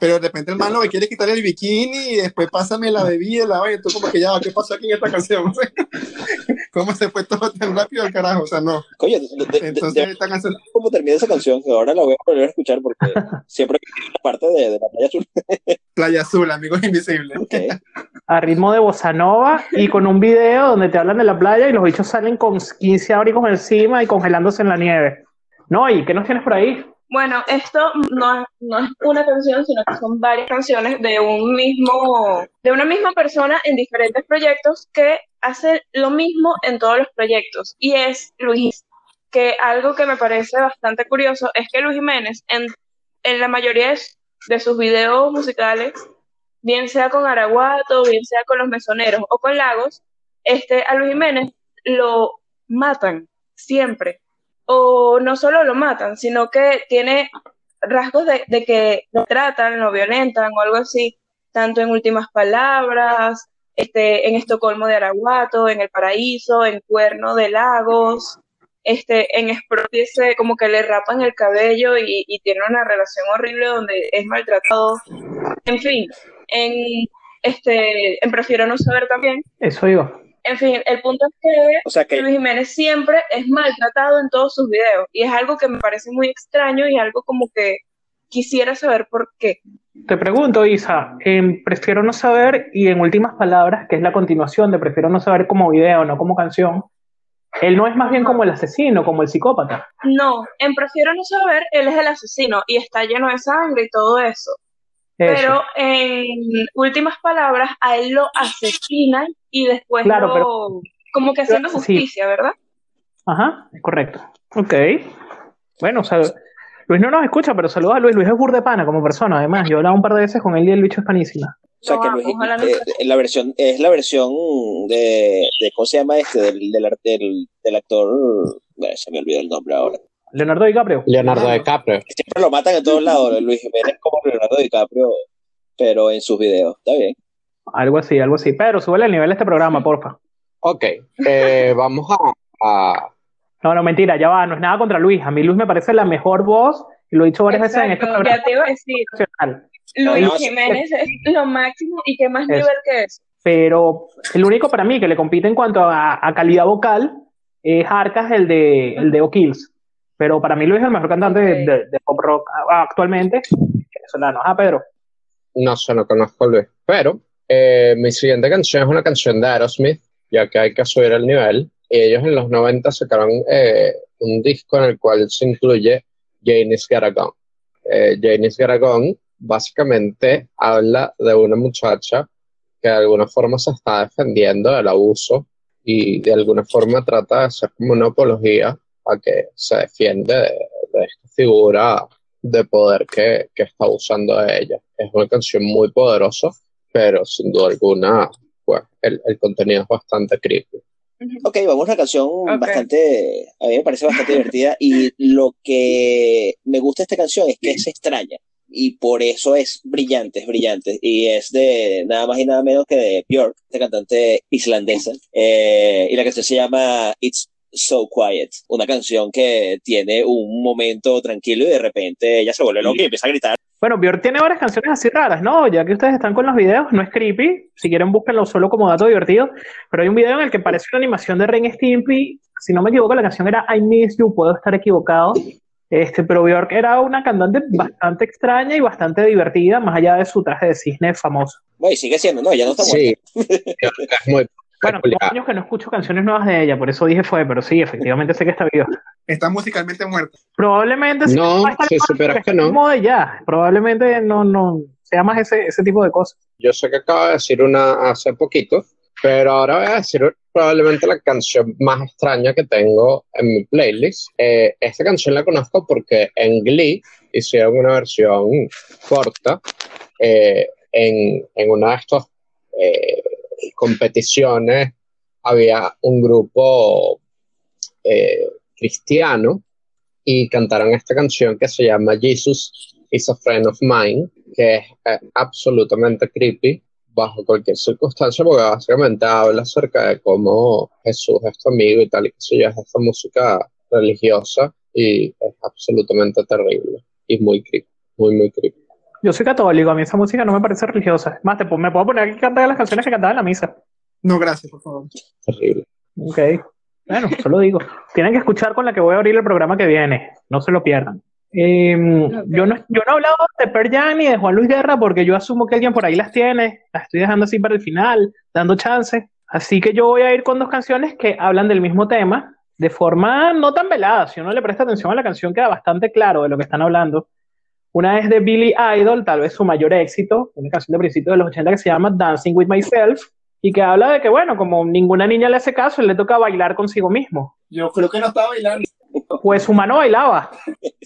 [SPEAKER 5] pero de repente el malo me quiere quitar el bikini y después pásame la bebida, la vaina, tú como que ya, ¿qué pasó aquí en esta canción? ¿Cómo se fue todo tan rápido al carajo? O sea, no.
[SPEAKER 3] Coño, de, de, Entonces, de, esta canción... ¿Cómo termina esa canción? Que ahora la voy a volver a escuchar porque siempre la parte de, la Playa Azul.
[SPEAKER 5] playa Azul, amigos invisibles.
[SPEAKER 3] Okay.
[SPEAKER 1] A ritmo de bossa nova y con un video donde te hablan de la playa y los bichos salen con 15 abrigos encima y congelándose en la nieve. No, ¿y qué nos tienes por ahí?
[SPEAKER 4] Bueno, esto no es, no es una canción, sino que son varias canciones de un mismo, de una misma persona en diferentes proyectos que hace lo mismo en todos los proyectos. Y es Luis, que algo que me parece bastante curioso es que Luis Jiménez en, en la mayoría de sus videos musicales, bien sea con Araguato, bien sea con los mesoneros o con Lagos, este, a Luis Jiménez lo matan siempre o no solo lo matan, sino que tiene rasgos de, de, que lo tratan, lo violentan o algo así, tanto en últimas palabras, este, en Estocolmo de Araguato, en El Paraíso, en Cuerno de Lagos, este, en Expropiese, como que le rapan el cabello y, tiene una relación horrible donde es maltratado. En fin, en este, en Prefiero no saber también.
[SPEAKER 1] Eso iba.
[SPEAKER 4] En fin, el punto es que,
[SPEAKER 3] o sea que,
[SPEAKER 4] Luis Jiménez siempre es maltratado en todos sus videos y es algo que me parece muy extraño y algo como que quisiera saber por qué.
[SPEAKER 1] Te pregunto, Isa, en Prefiero no saber y en últimas palabras, que es la continuación de Prefiero no saber como video, no como canción, él no es más bien como el asesino, como el psicópata.
[SPEAKER 4] No, en Prefiero no saber, él es el asesino y está lleno de sangre y todo eso. Eso. Pero en últimas palabras, a él lo asesinan y después
[SPEAKER 1] claro,
[SPEAKER 4] lo,
[SPEAKER 1] pero,
[SPEAKER 4] como que haciendo justicia,
[SPEAKER 1] sí.
[SPEAKER 4] ¿verdad?
[SPEAKER 1] Ajá, es correcto. Ok. Bueno, o sea, Luis no nos escucha, pero saludos a Luis. Luis es burdepana como persona, además. Yo he hablado un par de veces con él y el bicho es panísima.
[SPEAKER 3] O sea, que Luis, eh, la versión, es la versión de, de ¿cómo se llama este? Del, del, del, del actor, bueno, se me olvidó el nombre ahora.
[SPEAKER 1] Leonardo DiCaprio.
[SPEAKER 2] Leonardo DiCaprio.
[SPEAKER 3] Siempre lo matan en todos lados. Luis Jiménez como Leonardo DiCaprio, pero en sus videos. Está bien.
[SPEAKER 1] Algo así, algo así. Pero sube el nivel de este programa, porfa.
[SPEAKER 2] Ok, eh, vamos a, a,
[SPEAKER 1] No, no, mentira, ya va. No es nada contra Luis. A mí Luis me parece la mejor voz, y lo he dicho varias
[SPEAKER 4] Exacto,
[SPEAKER 1] veces en este programa.
[SPEAKER 4] Ya te iba a decir. Luis no, Jiménez es, es lo máximo y qué más es. nivel que eso.
[SPEAKER 1] Pero el único para mí que le compite en cuanto a, a calidad vocal es Arcas, el de, el de O'Kills. Pero para mí Luis es el mejor cantante okay. de, de, pop rock actualmente. Venezolano. Ah, Pedro.
[SPEAKER 2] No sé, no conozco a Luis. Pero eh, mi siguiente canción es una canción de Aerosmith, ya que hay que subir el nivel. Y ellos en los 90 sacaron eh, un disco en el cual se incluye Janice Garagón. Eh, Janice Garagón básicamente habla de una muchacha que de alguna forma se está defendiendo del abuso y de alguna forma trata de hacer como una apología a que se defiende de, esta figura de poder que, que, está usando de ella. Es una canción muy poderosa, pero sin duda alguna, pues, el, el contenido es bastante creepy.
[SPEAKER 3] Ok, vamos a una canción okay. bastante, a mí me parece bastante divertida y lo que me gusta de esta canción es que es extraña. y por eso es brillante, es brillante. Y es de nada más y nada menos que de Björk, esta cantante islandesa. Eh, y la canción se llama It's So Quiet, una canción que tiene un momento tranquilo y de repente ella se vuelve loca y empieza a gritar.
[SPEAKER 1] Bueno, Björk tiene varias canciones así raras, ¿no? Ya que ustedes están con los videos, no es creepy. Si quieren, búsquenlo solo como dato divertido. Pero hay un video en el que parece una animación de Ren Stimpy. Si no me equivoco, la canción era I Miss You, puedo estar equivocado. Este, pero Björk era una cantante bastante extraña y bastante divertida, más allá de su traje de cisne famoso.
[SPEAKER 3] Bueno, y sigue siendo, ¿no? Ya no está
[SPEAKER 2] Sí,
[SPEAKER 3] muerta.
[SPEAKER 2] es muy
[SPEAKER 1] Bueno, hace años que no escucho canciones nuevas de ella, por eso dije fue, pero sí, efectivamente sé que está viva.
[SPEAKER 5] Está musicalmente muerta.
[SPEAKER 1] Probablemente sí,
[SPEAKER 2] No, supieras
[SPEAKER 1] porque
[SPEAKER 2] que no.
[SPEAKER 1] ya. Probablemente no, no sea más ese, ese tipo de cosas.
[SPEAKER 2] Yo sé que acabo de decir una hace poquito, pero ahora voy a decir probablemente la canción más extraña que tengo en mi playlist. Eh, esta canción la conozco porque en Glee hicieron una versión corta eh, en, en una de estas eh, competiciones. Había un grupo eh, cristiano y cantaron esta canción que se llama Jesus is a Friend of Mine, que es eh, absolutamente creepy bajo cualquier circunstancia, porque básicamente habla acerca de cómo Jesús es tu amigo y tal, y que sé yo, es esta música religiosa y es absolutamente terrible y muy creepy, muy, muy creepy.
[SPEAKER 1] Yo soy católico, a mí esa música no me parece religiosa. Más, te, me puedo poner aquí a cantar las canciones que cantaba en la misa.
[SPEAKER 5] No, gracias, por favor.
[SPEAKER 2] Terrible.
[SPEAKER 1] Ok. Bueno, solo digo. Tienen que escuchar con la que voy a abrir el programa que viene. No se lo pierdan. Eh, yo, no, yo no he hablado de Per ni de Juan Luis Guerra porque yo asumo que alguien por ahí las tiene. Las estoy dejando así para el final, dando chance. Así que yo voy a ir con dos canciones que hablan del mismo tema de forma no tan velada. Si uno le presta atención a la canción, queda bastante claro de lo que están hablando. Una es de Billy Idol, tal vez su mayor éxito, una canción de principios de los 80 que se llama Dancing with Myself y que habla de que, bueno, como ninguna niña le hace caso, le toca bailar consigo mismo.
[SPEAKER 5] Yo creo que no estaba bailando.
[SPEAKER 1] Pues su mano bailaba.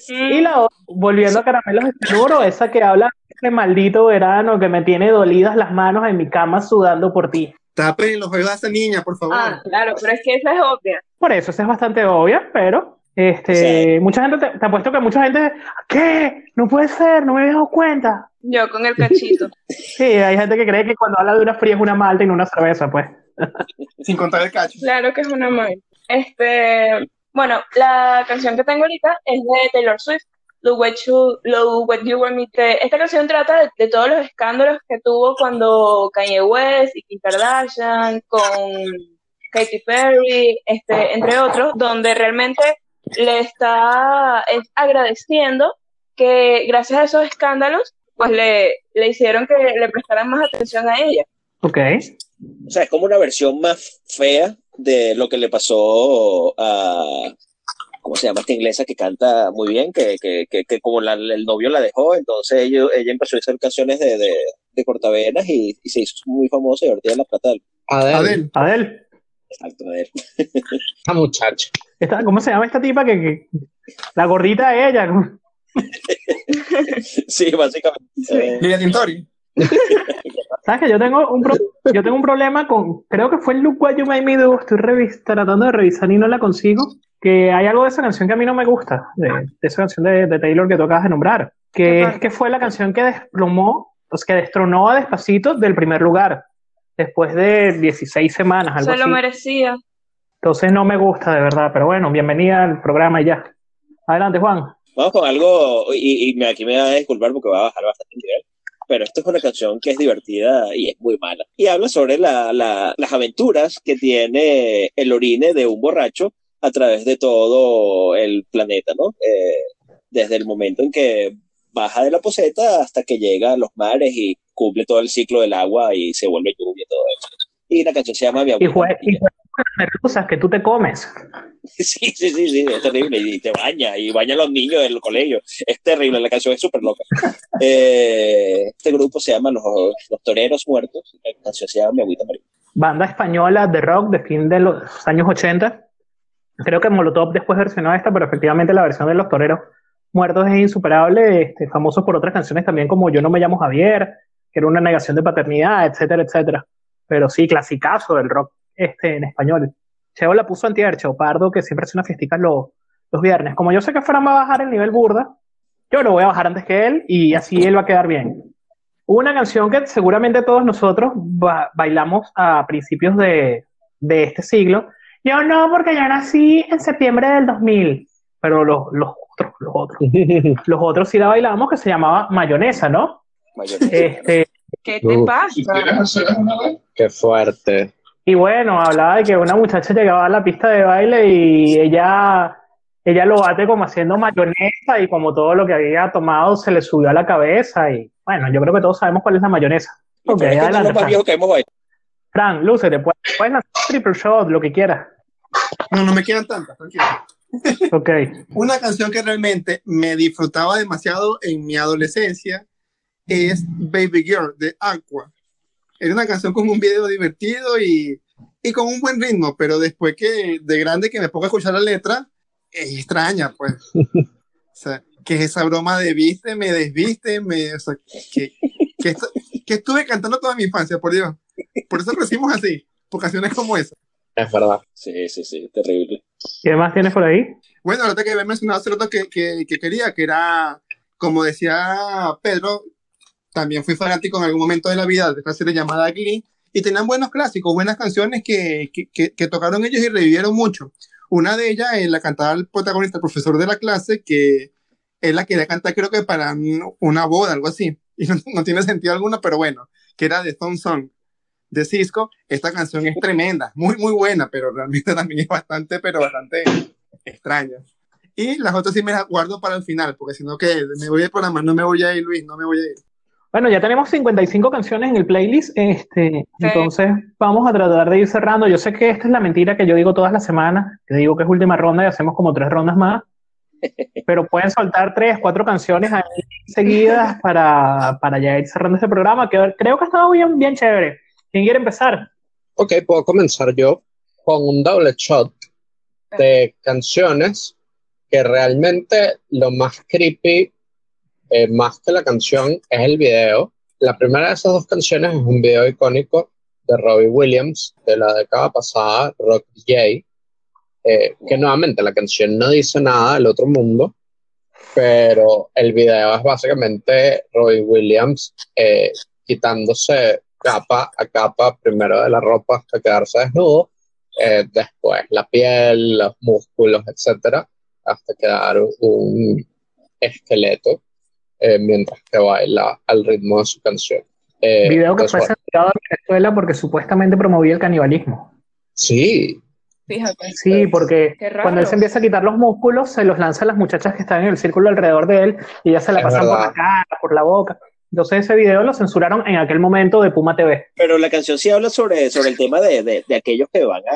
[SPEAKER 1] Y la otra, volviendo a Caramelos de Cianuro, esa que habla de ese maldito verano que me tiene dolidas las manos en mi cama sudando por ti.
[SPEAKER 5] Tapen los ojos a esa niña, por favor.
[SPEAKER 4] Ah, claro, pero es que esa es obvia.
[SPEAKER 1] Por eso, esa es bastante obvia, pero este,
[SPEAKER 3] Sí.
[SPEAKER 1] mucha gente, te, te apuesto que mucha gente, ¿qué? No puede ser, no me había dado cuenta.
[SPEAKER 4] Yo con el cachito.
[SPEAKER 1] Sí, hay gente que cree que cuando habla de una fría es una malta y no una cerveza, pues.
[SPEAKER 5] Sin contar el cacho.
[SPEAKER 4] Claro que es una mal. Este, bueno, la canción que tengo ahorita es de Taylor Swift, Look What You, Look What You Were Me. Esta canción trata de, de todos los escándalos que tuvo cuando Kanye West y Kim Kardashian con Katy Perry, este, entre otros, donde realmente le está es agradeciendo que gracias a esos escándalos, pues le, le hicieron que le prestaran más atención a ella.
[SPEAKER 1] Ok.
[SPEAKER 3] O sea, es como una versión más fea de lo que le pasó a, ¿cómo se llama esta inglesa que canta muy bien? Que, que, que, que como la- el novio la dejó, entonces ella, ella empezó a hacer canciones de, de, de cortavenas y, y se hizo muy famosa y ahorita la plata del
[SPEAKER 2] Adele,
[SPEAKER 5] Adel,
[SPEAKER 1] Adel,
[SPEAKER 3] exacto de él.
[SPEAKER 2] esta muchacha.
[SPEAKER 1] esta- ¿cómo se llama esta tipa que, que- la gordita de ella?
[SPEAKER 3] Sí, básicamente. Eh,
[SPEAKER 5] Lilia Tintori.
[SPEAKER 1] ¿Sabes que yo tengo un pro- yo tengo un problema con, creo que fue el Look What You Made Me Do, estoy tratando de revisar y no la consigo, que hay algo de esa canción que a mí no me gusta, de, de esa canción de, de Taylor que tú acabas de nombrar, que
[SPEAKER 4] Ajá.
[SPEAKER 1] es que fue la canción que desplomó, pues que destronó a Despacito del primer lugar, después de 16 semanas, algo
[SPEAKER 4] Se lo
[SPEAKER 1] así.
[SPEAKER 4] merecía.
[SPEAKER 1] Entonces no me gusta de verdad, pero bueno, bienvenida al programa y ya. Adelante, Juan.
[SPEAKER 3] Vamos con algo, y, y aquí me va a disculpar porque va a bajar bastante el nivel, pero esto es una canción que es divertida y es muy mala. Y habla sobre la, la- las aventuras que tiene el orine de un borracho a través de todo el planeta, ¿no? Eh, desde el momento en que baja de la poseta hasta que llega a los mares y cumple todo el ciclo del agua y se vuelve y la canción se llama Mi
[SPEAKER 1] Y
[SPEAKER 3] abuela.
[SPEAKER 1] y juega con las merluzas que tú te comes.
[SPEAKER 3] Sí, sí, sí, sí, es terrible. Y te baña, y baña a los niños del colegio. Es terrible, la canción es súper loca. Eh, este grupo se llama Los, los Toreros Muertos. La canción se llama Mi Agüita María.
[SPEAKER 1] banda española de rock de fin de los años 80. Creo que Molotov después versionó esta, pero efectivamente la versión de Los Toreros Muertos es insuperable, este, famosos por otras canciones también como Yo no me llamo Javier, que era una negación de paternidad, etcétera, etcétera. Pero sí, clasicazo del rock este, en español. Cheo la puso antier, Cheo Pardo, que siempre hace unas fiesticas los, los viernes. Como yo sé que Fran va a bajar el nivel burda, yo lo voy a bajar antes que él y así él va a quedar bien. Una canción que seguramente todos nosotros ba bailamos a principios de, de, este siglo. Yo no, porque yo nací en septiembre del 2000, pero los, los otros, los otros, los otros sí la bailamos que se llamaba Mayonesa, ¿no?
[SPEAKER 3] Mayonesa.
[SPEAKER 1] Este,
[SPEAKER 4] ¿Qué te pasa?
[SPEAKER 2] Qué fuerte.
[SPEAKER 1] Y bueno, hablaba de que una muchacha llegaba a la pista de baile y ella, ella lo bate como haciendo mayonesa y como todo lo que había tomado se le subió a la cabeza y bueno, yo creo que todos sabemos cuál es la mayonesa. Ok, adelante, Fran. Fran, lúcete, puedes, puedes lanzar triple shot, lo que quieras.
[SPEAKER 5] No, no me quedan tantas, tranquilo.
[SPEAKER 1] Ok.
[SPEAKER 5] Una canción que realmente me disfrutaba demasiado en mi adolescencia es Baby Girl de Aqua. Era una canción con un video divertido y, y con un buen ritmo, pero después que de grande que me pongo a escuchar la letra, es extraña, pues. O sea, que es esa broma de viste, me desviste, me, o sea, que, que, esto- que estuve cantando toda mi infancia, por Dios. Por eso crecimos así, por canciones como esa.
[SPEAKER 2] Es verdad.
[SPEAKER 3] Sí, sí, sí, terrible.
[SPEAKER 1] ¿Qué más tienes por ahí?
[SPEAKER 5] Bueno, ahorita que había mencionado hace rato que, que, que quería, que era, como decía Pedro, también fui fanático en algún momento de la vida de esta serie llamada Glee, y tenían buenos clásicos, buenas canciones que, que, que, que tocaron ellos y revivieron mucho. Una de ellas eh, la cantaba el protagonista, el profesor de la clase, que él la quería cantar creo que para un- una boda, algo así, y no, no tiene sentido alguno, pero bueno, que era de Stone Song de Cisco. Esta canción es tremenda, muy, muy buena, pero realmente también es bastante, pero bastante extraña. Y las otras sí me las guardo para el final, porque si no, que me voy del programa, no me voy a ir, Luis, no me voy a ir.
[SPEAKER 1] Bueno, ya tenemos 55 canciones en el playlist, este, entonces vamos a tratar de ir cerrando. Yo sé que esta es la mentira que yo digo todas las semanas, que digo que es última ronda y hacemos como tres rondas más, pero pueden soltar tres, cuatro canciones ahí seguidas para, para ya ir cerrando este programa, que creo que ha estado bien, bien chévere. ¿Quién quiere empezar?
[SPEAKER 2] Ok, puedo comenzar yo con un doble shot de canciones que realmente lo más creepy, eh, más que la canción, es el video. La primera de esas dos canciones es un video icónico de Robbie Williams de la década pasada, Rock J, eh, que nuevamente la canción no dice nada del otro mundo, pero el video es básicamente Robbie Williams eh, quitándose capa a capa, primero de la ropa hasta quedarse desnudo, eh, después la piel, los músculos, etcétera, hasta quedar un esqueleto eh, mientras que baila al ritmo de su canción. Eh,
[SPEAKER 1] Video que fue censurado en Venezuela porque supuestamente promovía el canibalismo.
[SPEAKER 2] sí,
[SPEAKER 4] Fíjate.
[SPEAKER 1] Sí, porque cuando él se empieza a quitar los músculos, se los lanza a las muchachas que están en el círculo alrededor de él y ya se la
[SPEAKER 2] Es
[SPEAKER 1] pasan por
[SPEAKER 2] verdad.
[SPEAKER 1] la cara, por la boca. Entonces ese video lo censuraron en aquel momento de Puma TV.
[SPEAKER 3] Pero la canción sí habla sobre, sobre el tema de, de, de aquellos que van a,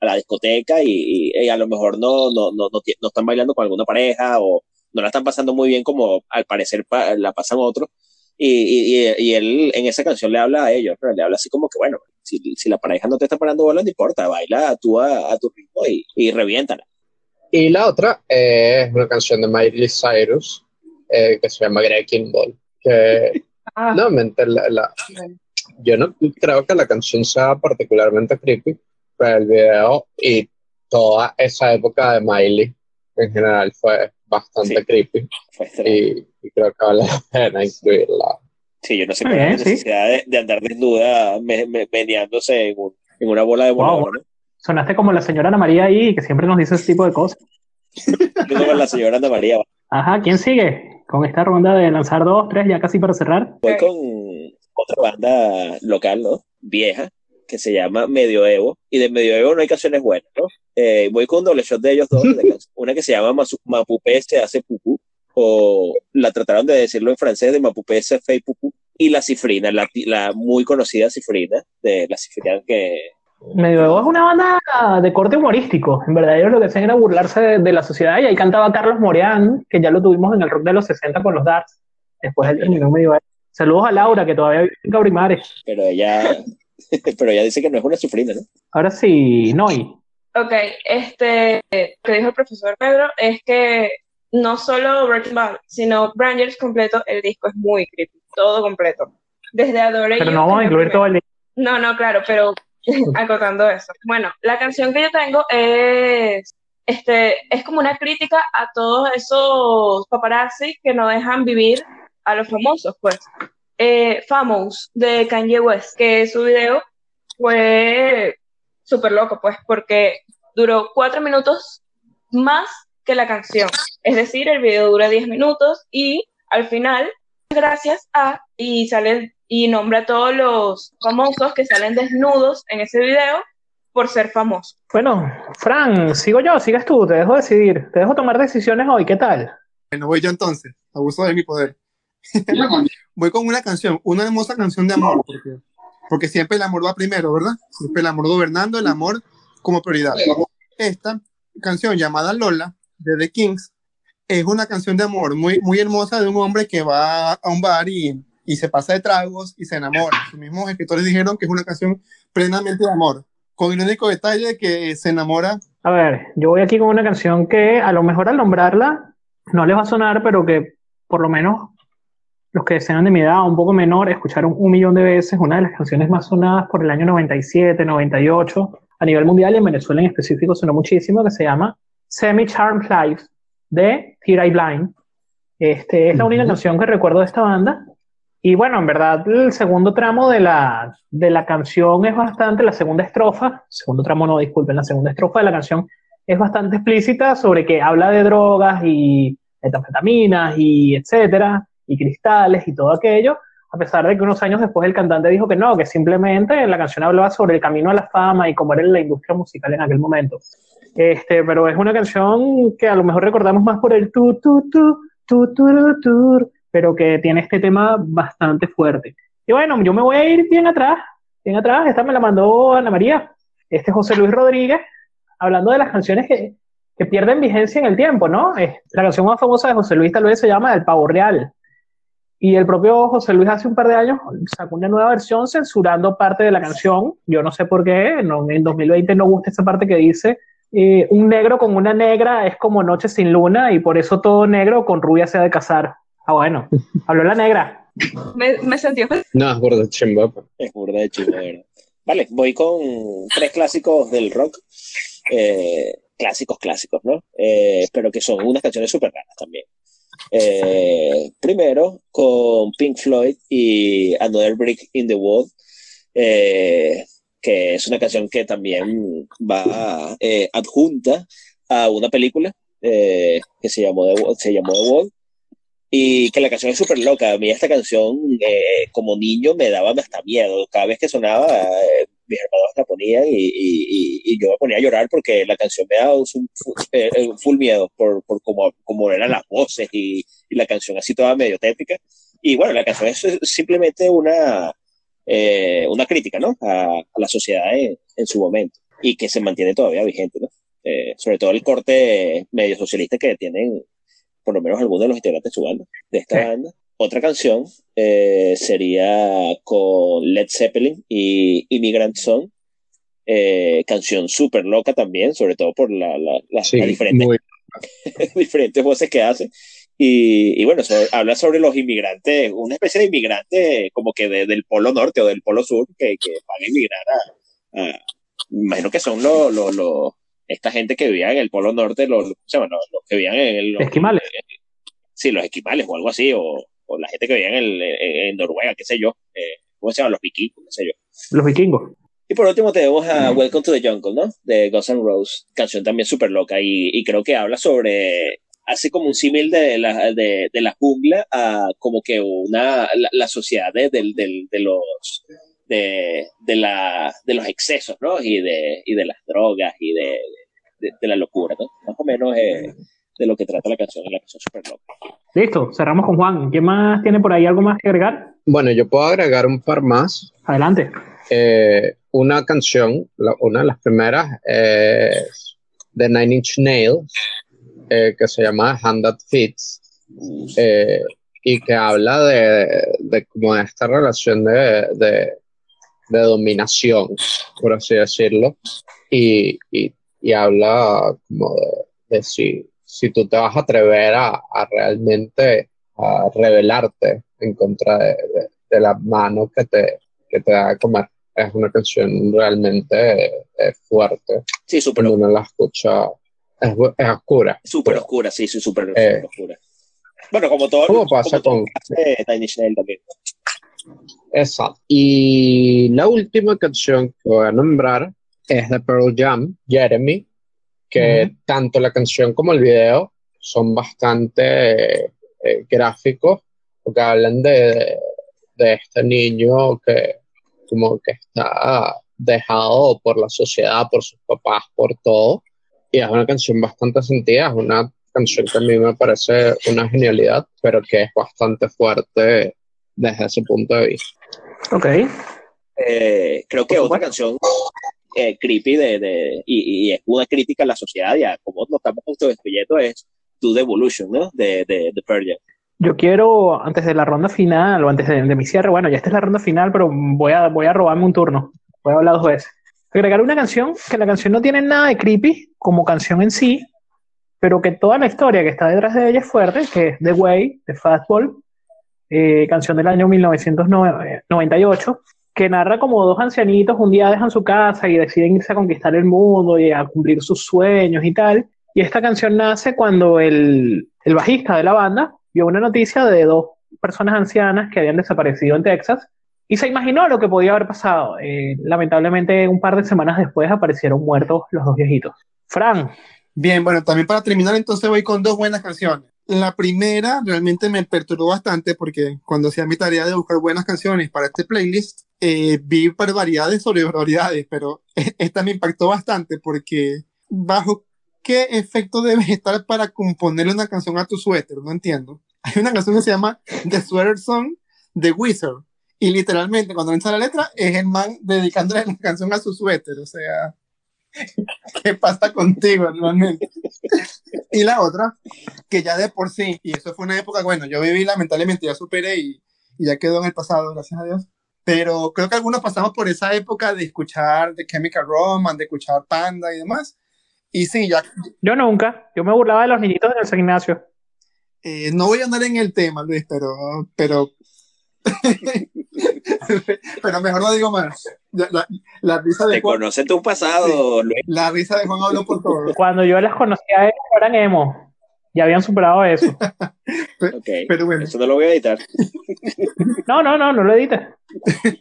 [SPEAKER 3] a la discoteca y, y- y a lo mejor no, no, no, no, no están bailando con alguna pareja o no la están pasando muy bien como al parecer pa- la pasan otros. Y, y, y- él en esa canción le habla a ellos, pero le habla así como que, bueno, si, si la pareja no te está parando bola, no importa, baila tú a, a tu ritmo y, y reviéntala.
[SPEAKER 2] Y la otra es una canción de Miley Cyrus eh, que se llama Breaking Ball. Que
[SPEAKER 4] Ah,
[SPEAKER 2] nuevamente, la, la-
[SPEAKER 4] bueno.
[SPEAKER 2] yo no creo que la canción sea particularmente creepy, pero el video y toda esa época de Miley en general fue bastante
[SPEAKER 3] Sí.
[SPEAKER 2] creepy y, y creo que vale la pena incluirla.
[SPEAKER 3] Sí, yo no sé cuál es la necesidad de, de andar desnuda me, me- meneándose en, un- en una bola de
[SPEAKER 1] Wow. Sonaste como la señora Ana María ahí, que siempre nos dice ese tipo de cosas.
[SPEAKER 3] Como la señora Ana María.
[SPEAKER 1] Ajá, ¿quién sigue? Con esta ronda de lanzar dos, tres, ya casi para cerrar.
[SPEAKER 3] Voy con otra banda local, ¿no? Vieja, que se llama Medioevo. Y de Medioevo no hay canciones buenas, ¿no? Eh, voy con un doble shot de ellos dos. de una que se llama Mapupé se hace pupú. O la trataron de decirlo en francés de Mapupé se fait pupú. Y la cifrina, la, la muy conocida cifrina, de la cifrina que.
[SPEAKER 1] Medioevo es una banda de corte humorístico. En verdad, ellos lo que hacían era burlarse de, de la sociedad. Y ahí cantaba Carlos Moreán, que ya lo tuvimos en el rock de los 60 con los Darts. Después él terminó Medioevo. Saludos a Laura, que todavía vive en Cabrimares.
[SPEAKER 3] Pero ella. pero ella dice que no es una cifrina, ¿no?
[SPEAKER 1] Ahora sí, Noy.
[SPEAKER 4] Ok, este, que dijo el profesor Pedro es que no solo Breaking Bad, sino Brangers completo, el disco es muy creepy, todo completo. Desde Adore
[SPEAKER 1] Pero
[SPEAKER 4] You,
[SPEAKER 1] no vamos a incluir todo el
[SPEAKER 4] No, no, claro, pero acotando eso. Bueno, la canción que yo tengo es este, es como una crítica a todos esos paparazzi que no dejan vivir a los famosos, pues. Eh, Famous de Kanye West, que su video fue súper loco, pues, porque duró cuatro minutos más que la canción. Es decir, el video dura diez minutos y al final, gracias a, y sale y nombra a todos los famosos que salen desnudos en ese video por ser famoso.
[SPEAKER 1] Bueno, Fran, sigo yo, sigas tú, te dejo decidir, te dejo tomar decisiones hoy, ¿qué tal?
[SPEAKER 5] Bueno, voy yo entonces, abuso de mi poder. voy con una canción, una hermosa canción de amor, porque, porque siempre el amor va primero, ¿verdad? Siempre el amor gobernando, el amor como prioridad. Esta canción llamada Lola, de The Kings, es una canción de amor muy, muy hermosa de un hombre que va a un bar y, y se pasa de tragos y se enamora. Los mismos escritores dijeron que es una canción plenamente de amor con el único detalle que se enamora.
[SPEAKER 1] A ver, yo voy aquí con una canción que a lo mejor al nombrarla no les va a sonar, pero que por lo menos los que sean de mi edad o un poco menor escucharon un millón de veces una de las canciones más sonadas por el año 97, 98 a nivel mundial y en Venezuela en específico sonó muchísimo, que se llama Semi Charmed Life de Here I Blind. Este, es la única canción que recuerdo de esta banda. Y bueno, en verdad, el segundo tramo de la, de la canción es bastante, la segunda estrofa, segundo tramo no, disculpen, la segunda estrofa de la canción es bastante explícita sobre que habla de drogas y metanfetaminas y etcétera, y cristales y todo aquello, a pesar de que unos años después el cantante dijo que no, que simplemente la canción hablaba sobre el camino a la fama y cómo era la industria musical en aquel momento. Este, pero es una canción que a lo mejor recordamos más por el tu, tu, tu, tu, tu, tu, tu pero que tiene este tema bastante fuerte. Y bueno, yo me voy a ir bien atrás, bien atrás, esta me la mandó Ana María, este José Luis Rodríguez, hablando de las canciones que, que pierden vigencia en el tiempo, ¿no? La canción más famosa de José Luis tal vez se llama El Pavo Real. Y el propio José Luis hace un par de años sacó una nueva versión censurando parte de la canción. Yo no sé por qué, no, en 2020 no gusta esa parte que dice eh, un negro con una negra es como noche sin luna y por eso todo negro con rubia se ha de casar. Ah, bueno. Habló la negra.
[SPEAKER 4] Me, me sentí
[SPEAKER 2] No, es burda de chimba. pues.
[SPEAKER 3] Es burda de chimba, de verdad. Vale, voy con tres clásicos del rock. Eh, clásicos, clásicos, ¿no? Eh, pero que son unas canciones súper raras también. Eh, primero, con Pink Floyd y Another Brick in the Wall, eh, que es una canción que también va eh, adjunta a una película que se llamó, The, se llamó The Wall, y que la canción es súper loca. A mí esta canción, como niño, me daba hasta miedo. Cada vez que sonaba, mis hermanos la ponían y, y- y- yo me ponía a llorar porque la canción me daba un, full, eh, eh, full miedo por, por cómo, cómo eran las voces y, y la canción así toda medio tétrica. Y bueno, la canción es simplemente una, eh, una crítica ¿no? a, a la sociedad en, en su momento y que se mantiene todavía vigente. ¿no? Eh, sobre todo el corte medio socialista que tienen por lo menos algunos de los integrantes de su banda, de esta
[SPEAKER 1] Sí.
[SPEAKER 3] banda. Otra canción eh, sería con Led Zeppelin y Immigrant Song, eh, canción súper loca también, sobre todo por la, la- la-
[SPEAKER 2] Sí,
[SPEAKER 3] las diferentes,
[SPEAKER 2] muy-
[SPEAKER 3] diferentes voces que hace. Y, y bueno, so- habla sobre los inmigrantes, una especie de inmigrante como que de- del polo norte o del polo sur que, que van a emigrar a, a- imagino que son los, los, los- esta gente que vivía en el polo norte, los, ¿cómo se llama? Los- los que vivían en el, los-
[SPEAKER 1] Esquimales.
[SPEAKER 3] sí, los esquimales o algo así, o, o la gente que vivía en, el, en, Noruega, qué sé yo, eh, ¿cómo se llama? Los vikingos, qué sé yo.
[SPEAKER 1] Los vikingos.
[SPEAKER 3] Y por último tenemos a Welcome to the Jungle, ¿no? De Guns N' Roses, canción también súper loca y, y creo que habla sobre, hace como un símil de la, de, de la jungla a como que una, la, la sociedad de, del- de los, de, de, la, de los excesos, ¿no? Y de, y de las drogas y de, de, de la locura, ¿no? Más o menos eh, de lo que trata la canción, es la canción súper loca.
[SPEAKER 1] Listo, cerramos con Juan. ¿Quién más tiene por ahí algo más que agregar?
[SPEAKER 2] Bueno, yo puedo agregar un par más.
[SPEAKER 1] Adelante.
[SPEAKER 2] Eh, una canción, la- una de las primeras es de Nine Inch Nails, eh, que se llama Hand That Fits, eh, y que habla de, de como de esta relación de, de, de dominación, por así decirlo, y, y, y habla como de, de si, si tú te vas a atrever a, a realmente a rebelarte en contra de, de- de la mano que te, que te da de comer. Es una canción realmente eh, fuerte
[SPEAKER 3] Sí, súper
[SPEAKER 2] cuando uno la escucha Es, es oscura.
[SPEAKER 3] Súper oscura, sí, sí, súper
[SPEAKER 2] Eh.
[SPEAKER 3] oscura. Bueno, como todo.
[SPEAKER 2] ¿Cómo pasa
[SPEAKER 3] todo
[SPEAKER 2] con-
[SPEAKER 3] hace Tiny Chanel también.
[SPEAKER 2] Exacto. Y la última canción que voy a nombrar es de Pearl Jam, Jeremy, que
[SPEAKER 1] Ujú.
[SPEAKER 2] tanto la canción como el video son bastante eh, eh, gráficos, porque hablan de, de este niño que como que está dejado por la sociedad, por sus papás, por todo. Y es una canción bastante sentida, es una canción que a mí me parece una genialidad, pero que es bastante fuerte desde ese punto de vista.
[SPEAKER 1] Ok.
[SPEAKER 3] Eh, creo que otra canción eh, creepy de, de- y, y es una crítica a la sociedad y a cómo nos estamos autodestruyendo es To The Evolution, ¿no? De, de, de Pearl Jam.
[SPEAKER 1] Yo quiero, antes de la ronda final o antes de, de mi cierre, bueno, ya esta es la ronda final, pero voy a, voy a robarme un turno. Voy a hablar dos veces. Agregar una canción que la canción no tiene nada de creepy como canción en sí, pero que toda la historia que está detrás de ella es fuerte, que es The Way, de Fastball, eh, canción del año 1998, que narra como dos ancianitos un día dejan su casa y deciden irse a conquistar el mundo y a cumplir sus sueños y tal. Y esta canción nace cuando el, el bajista de la banda vio una noticia de dos personas ancianas que habían desaparecido en Texas y se imaginó lo que podía haber pasado. Eh, lamentablemente, un par de semanas después aparecieron muertos los dos viejitos. Fran,
[SPEAKER 5] Bien, bueno, también para terminar, entonces voy con dos buenas canciones. La primera realmente me perturbó bastante porque cuando hacía mi tarea de buscar buenas canciones para este playlist, eh, vi barbaridades sobre barbaridades, pero esta me impactó bastante porque bajo qué efecto debes estar para componerle una canción a tu suéter, no entiendo. Hay una canción que se llama The Sweater Song de Wizard y literalmente cuando entra la letra es el man dedicándole la canción a su suéter, o sea... ¿Qué pasa contigo realmente? Y la otra, que ya de por sí, y eso fue una época, bueno, yo viví lamentablemente, ya superé y, y ya quedó en el pasado, gracias a Dios. Pero creo que algunos pasamos por esa época de escuchar The Chemical Romance, de escuchar Panda y demás. Y sí, ya
[SPEAKER 1] yo nunca. Yo me burlaba de los niñitos del gimnasio.
[SPEAKER 5] eh, no voy a andar en el tema, Luis, pero, pero, pero mejor no digo más. La, la- la risa de
[SPEAKER 3] Te
[SPEAKER 5] Juan,
[SPEAKER 3] conoce tu pasado, Luis.
[SPEAKER 5] la risa de Juan habló por todo.
[SPEAKER 1] Cuando yo las conocía ellos, eran emo. Ya habían superado eso.
[SPEAKER 3] Ok.
[SPEAKER 5] Pero bueno.
[SPEAKER 3] Eso no lo voy a editar.
[SPEAKER 1] No, no, no, no lo edites.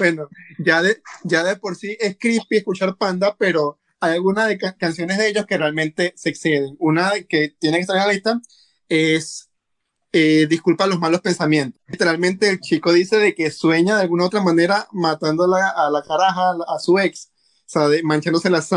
[SPEAKER 5] Bueno, ya de, ya de por sí es creepy escuchar Panda, pero hay algunas de ca- canciones de ellos que realmente se exceden. Una que tiene que estar en la lista es eh, Disculpa los malos pensamientos. Literalmente el chico dice de que sueña de alguna otra manera matando a la, a la caraja, a, su ex, o sea, de- manchándose las,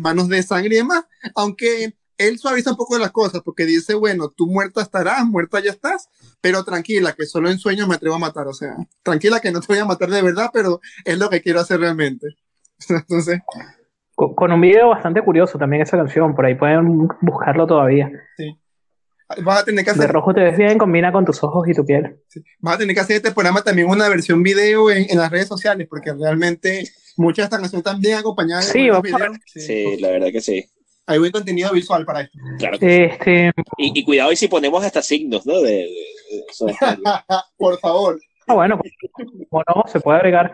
[SPEAKER 5] manos de sangre y demás, aunque él suaviza un poco las cosas porque dice, bueno, tú muerta estarás, muerta ya estás, pero tranquila, que solo en sueños me atrevo a matar, o sea, tranquila que no te voy a matar de verdad, pero es lo que quiero hacer realmente. Entonces,
[SPEAKER 1] Con, con un video bastante curioso también esa canción. Por ahí pueden buscarlo todavía.
[SPEAKER 5] Vas a tener que
[SPEAKER 1] De
[SPEAKER 5] hacer,
[SPEAKER 1] rojo te ves bien, combina con tus ojos y tu piel.
[SPEAKER 5] vas a tener que hacer este programa también una versión video en, en las redes sociales, porque realmente muchas de estas canciones están bien acompañadas de
[SPEAKER 1] Sí, a
[SPEAKER 5] videos. Sí.
[SPEAKER 3] Sí, la verdad que sí.
[SPEAKER 5] Hay buen contenido visual para esto.
[SPEAKER 3] Claro. que sí.
[SPEAKER 1] Este,
[SPEAKER 3] Y, y cuidado y si ponemos hasta signos, ¿no? De, de- de- es-
[SPEAKER 5] Por favor.
[SPEAKER 1] ah, bueno, como no, se puede agregar.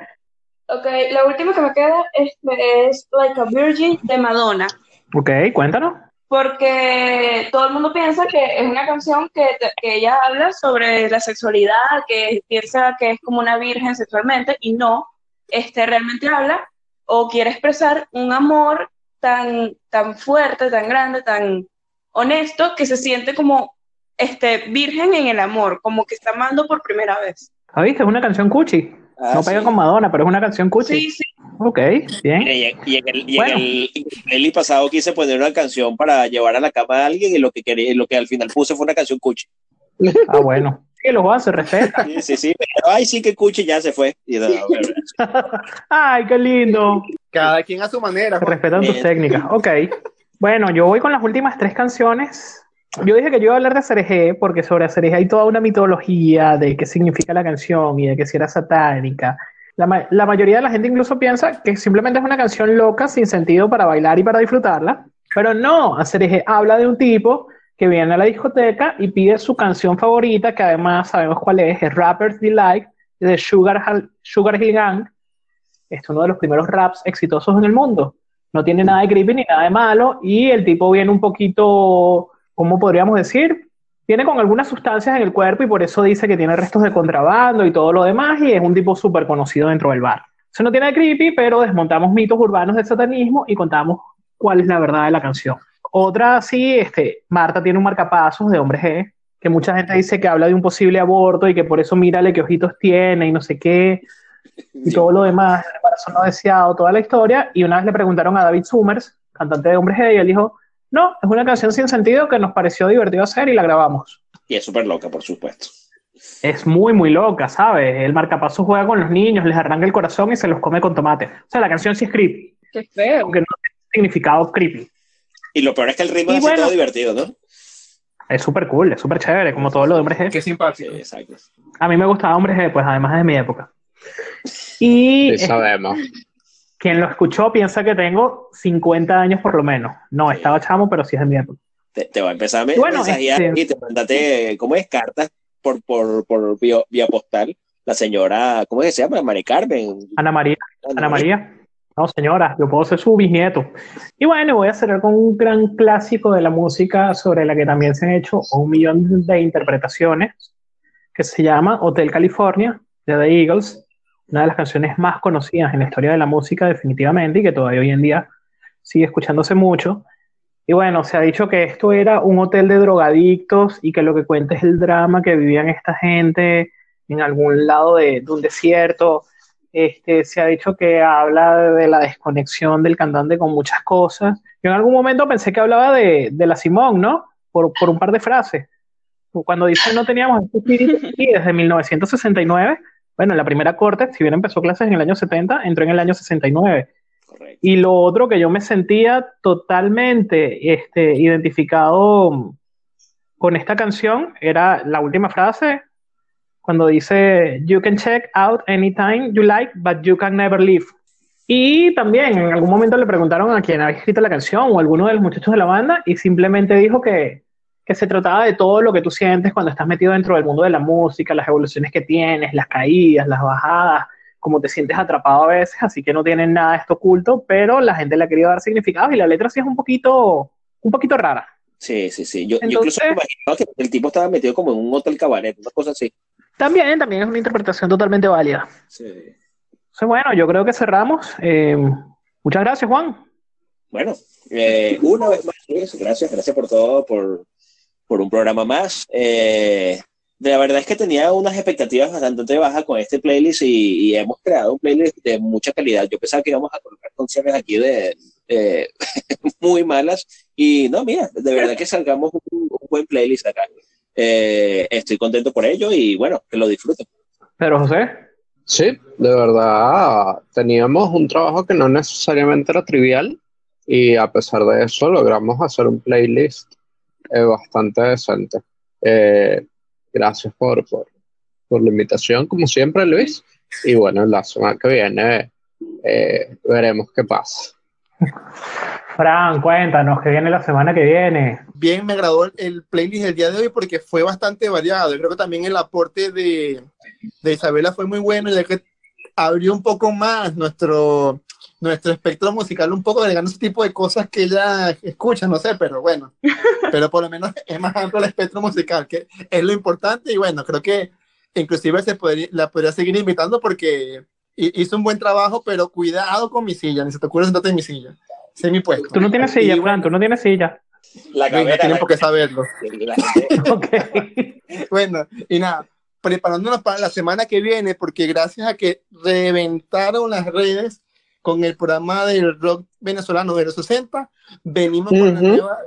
[SPEAKER 4] Ok, la última que me queda este, es Like a Virgin de Madonna.
[SPEAKER 1] Ok, cuéntanos.
[SPEAKER 4] Porque todo el mundo piensa que es una canción que, que ella habla sobre la sexualidad, que piensa que es como una virgen sexualmente, y no, este, realmente habla o quiere expresar un amor tan, tan fuerte, tan grande, tan honesto, que se siente como este, virgen en el amor, como que está amando por primera vez.
[SPEAKER 1] ¿Ah, viste? Es una canción cuchi.
[SPEAKER 3] Ah,
[SPEAKER 1] no pega
[SPEAKER 3] sí.
[SPEAKER 1] con Madonna, pero es una canción cuchi.
[SPEAKER 4] Sí, sí,
[SPEAKER 1] Ok, bien.
[SPEAKER 3] Y, y en el, y en
[SPEAKER 1] Bueno.
[SPEAKER 3] el- en el pasado quise poner una canción para llevar a la cama a alguien y lo que quería, lo que al final puse fue una canción cuchi.
[SPEAKER 1] Ah, bueno. Sí, los Juan se respeta.
[SPEAKER 3] Sí, sí, sí. pero, ay, sí que cuchi ya se fue. Y, no, bueno,
[SPEAKER 1] Ay, qué lindo.
[SPEAKER 5] Cada quien a su manera.
[SPEAKER 1] Respetan tus técnicas. Ok. Bueno, yo voy con las últimas tres canciones. Yo dije que yo iba a hablar de Cereje porque sobre Cereje hay toda una mitología de qué significa la canción y de que si era satánica. La, ma- la mayoría de la gente incluso piensa que simplemente es una canción loca sin sentido para bailar y para disfrutarla. Pero no, Cereje habla de un tipo que viene a la discoteca y pide su canción favorita, que además sabemos cuál es, es Rapper's Delight de Sugar, Sugar Hill Gang. Es uno de los primeros raps exitosos en el mundo. No tiene nada de creepy ni nada de malo y el tipo viene un poquito, ¿cómo podríamos decir? Viene con algunas sustancias en el cuerpo y por eso dice que tiene restos de contrabando y todo lo demás y es un tipo súper conocido dentro del bar. Eso no tiene de creepy, pero desmontamos mitos urbanos del satanismo y contamos cuál es la verdad de la canción. Otra, sí, este, Marta tiene un marcapasos de hombre G, que mucha gente dice que habla de un posible aborto y que por eso mírale qué ojitos tiene y no sé qué, y todo lo demás, el embarazo no deseado, toda la historia. Y una vez le preguntaron a David Summers, cantante de hombre G, y él dijo, no, es una canción sin sentido que nos pareció divertido hacer y la grabamos.
[SPEAKER 3] Y es súper loca, por supuesto.
[SPEAKER 1] Es muy, muy loca, ¿sabes? El marcapasos juega con los niños, les arranca el corazón y se los come con tomate. O sea, la canción sí es creepy.
[SPEAKER 4] Qué feo.
[SPEAKER 1] Aunque no tiene significado creepy.
[SPEAKER 3] Y lo peor es que el ritmo
[SPEAKER 1] Y
[SPEAKER 3] es
[SPEAKER 1] bueno.
[SPEAKER 3] todo divertido, ¿no?
[SPEAKER 1] Es súper cool, es súper chévere, como todo lo de hombre G.
[SPEAKER 5] Qué
[SPEAKER 3] Sí,
[SPEAKER 5] simpático.
[SPEAKER 3] exacto.
[SPEAKER 1] A mí me gustaba hombre G, pues además de mi época. Y
[SPEAKER 2] Sí, sabemos.
[SPEAKER 1] Quien lo escuchó piensa que tengo 50 años por lo menos. No, estaba chamo, pero sí es de mi época.
[SPEAKER 3] Te, te va a empezar a
[SPEAKER 1] Bueno,
[SPEAKER 3] mensajear
[SPEAKER 1] este-
[SPEAKER 3] y te mandate, ¿cómo es? Cartas por, por, por vía, vía postal. La señora, ¿cómo es que se llama? Mari Carmen.
[SPEAKER 1] Ana María, Ana María. No, señora, yo puedo ser su bisnieto. Y bueno, voy a cerrar con un gran clásico de la música sobre la que también se han hecho un millón de interpretaciones, que se llama Hotel California, de The Eagles, una de las canciones más conocidas en la historia de la música definitivamente y que todavía hoy en día sigue escuchándose mucho. Y bueno, se ha dicho que esto era un hotel de drogadictos y que lo que cuenta es el drama que vivían esta gente en algún lado de, de un desierto. Este, se ha dicho que habla de la desconexión del cantante con muchas cosas. Yo en algún momento pensé que hablaba de, de la Simón, ¿no? Por, por un par de frases. Cuando dice no teníamos este espíritu desde 1969, bueno, la primera corte, si bien empezó clases en el año 70, entró en el año 69.
[SPEAKER 3] Correcto.
[SPEAKER 1] Y lo otro que yo me sentía totalmente este, identificado con esta canción era la última frase, cuando dice, You can check out anytime you like, but you can never leave. Y también en algún momento le preguntaron a quien había escrito la canción o a alguno de los muchachos de la banda y simplemente dijo que, que se trataba de todo lo que tú sientes cuando estás metido dentro del mundo de la música, las evoluciones que tienes, las caídas, las bajadas, cómo te sientes atrapado a veces, así que no tienen nada de esto oculto, pero la gente le ha querido dar significados y la letra sí es un poquito, un poquito rara.
[SPEAKER 3] Sí, sí, sí. Yo, incluso me imaginaba que el tipo estaba metido como en un hotel cabaret, una cosa así.
[SPEAKER 1] También, también es una interpretación totalmente válida.
[SPEAKER 3] Sí.
[SPEAKER 1] Entonces, bueno, yo creo que cerramos. Eh, muchas gracias, Juan.
[SPEAKER 3] Bueno, eh, una vez más, Luis, gracias, gracias por todo, por, por un programa más. Eh, la verdad es que tenía unas expectativas bastante bajas con este playlist y, y hemos creado un playlist de mucha calidad. Yo pensaba que íbamos a colocar canciones aquí de eh, muy malas y no, mira, de verdad que salgamos un, un buen playlist acá. Eh, estoy contento por ello y bueno, que lo disfruten.
[SPEAKER 1] Pedro José.
[SPEAKER 2] Sí, de verdad, teníamos un trabajo que no necesariamente era trivial y a pesar de eso logramos hacer un playlist eh, bastante decente. Eh, gracias por, por, por la invitación, como siempre, Luis. Y bueno, la semana que viene eh, veremos qué pasa.
[SPEAKER 1] Fran, cuéntanos que viene la semana que viene.
[SPEAKER 5] Bien, me agradó el, el playlist del día de hoy porque fue bastante variado. Yo creo que también el aporte de, de Isabela fue muy bueno, ya que abrió un poco más nuestro, nuestro espectro musical, un poco agregando ese tipo de cosas que ella escucha, no sé, pero bueno, pero por lo menos es más amplio el espectro musical, que es lo importante y bueno, creo que inclusive se podría, la podría seguir invitando porque hi- hizo un buen trabajo, pero cuidado con mi silla, ni se te ocurre sentarte en mi silla. Es mi puesto.
[SPEAKER 1] Tú no tienes
[SPEAKER 5] Y
[SPEAKER 1] silla,
[SPEAKER 5] bueno,
[SPEAKER 1] Fran, tú no tienes silla.
[SPEAKER 3] La
[SPEAKER 5] venga,
[SPEAKER 3] cabera,
[SPEAKER 5] tienen
[SPEAKER 3] la-
[SPEAKER 5] por qué saberlo.
[SPEAKER 3] la gente-
[SPEAKER 1] Ok.
[SPEAKER 5] Bueno, y nada, preparándonos para la semana que viene, porque gracias a que reventaron las redes con el programa del rock venezolano de los 60, venimos con la
[SPEAKER 2] Ujú.
[SPEAKER 5] nueva,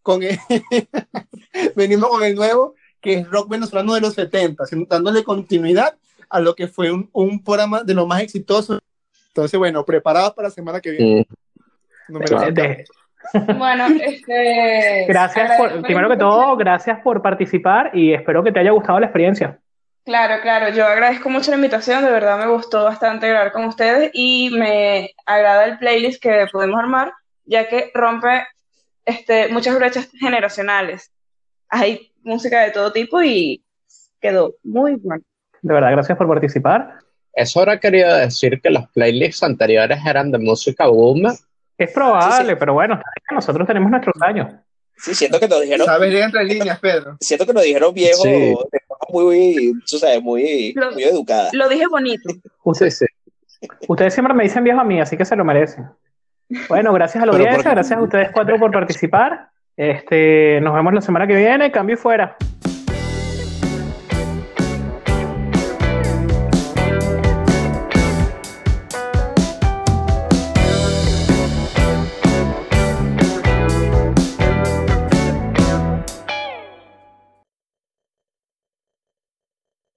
[SPEAKER 5] con el, venimos con el nuevo, que es rock venezolano de los 70, haciendo- dándole continuidad a lo que fue un, un programa de lo más exitoso. Entonces, bueno, preparados para la semana que viene.
[SPEAKER 4] Bueno, este.
[SPEAKER 1] gracias por, primero que todo, gracias por participar y espero que te haya gustado la experiencia.
[SPEAKER 4] Claro, claro, yo agradezco mucho la invitación, de verdad me gustó bastante grabar con ustedes y me agrada el playlist que podemos armar, ya que rompe este, muchas brechas generacionales. Hay música de todo tipo y quedó muy bueno.
[SPEAKER 1] De verdad, gracias por participar.
[SPEAKER 2] Eso ahora quería decir que los playlists anteriores eran de música boom
[SPEAKER 1] Es probable, pero bueno, nosotros tenemos nuestros años.
[SPEAKER 3] Sí, siento que nos dijeron.
[SPEAKER 5] Sabes entre líneas, Pedro.
[SPEAKER 3] Siento que nos dijeron viejo
[SPEAKER 2] Sí.
[SPEAKER 3] de muy, tú sabes, muy,
[SPEAKER 4] Lo-
[SPEAKER 3] muy educada.
[SPEAKER 4] Lo dije bonito.
[SPEAKER 2] Sí.
[SPEAKER 1] Ustedes siempre me dicen viejo a mí, así que se lo merecen. Bueno, gracias a la audiencia,
[SPEAKER 2] porque-
[SPEAKER 1] gracias a ustedes cuatro por participar. Este, nos vemos la semana que viene, cambio y fuera.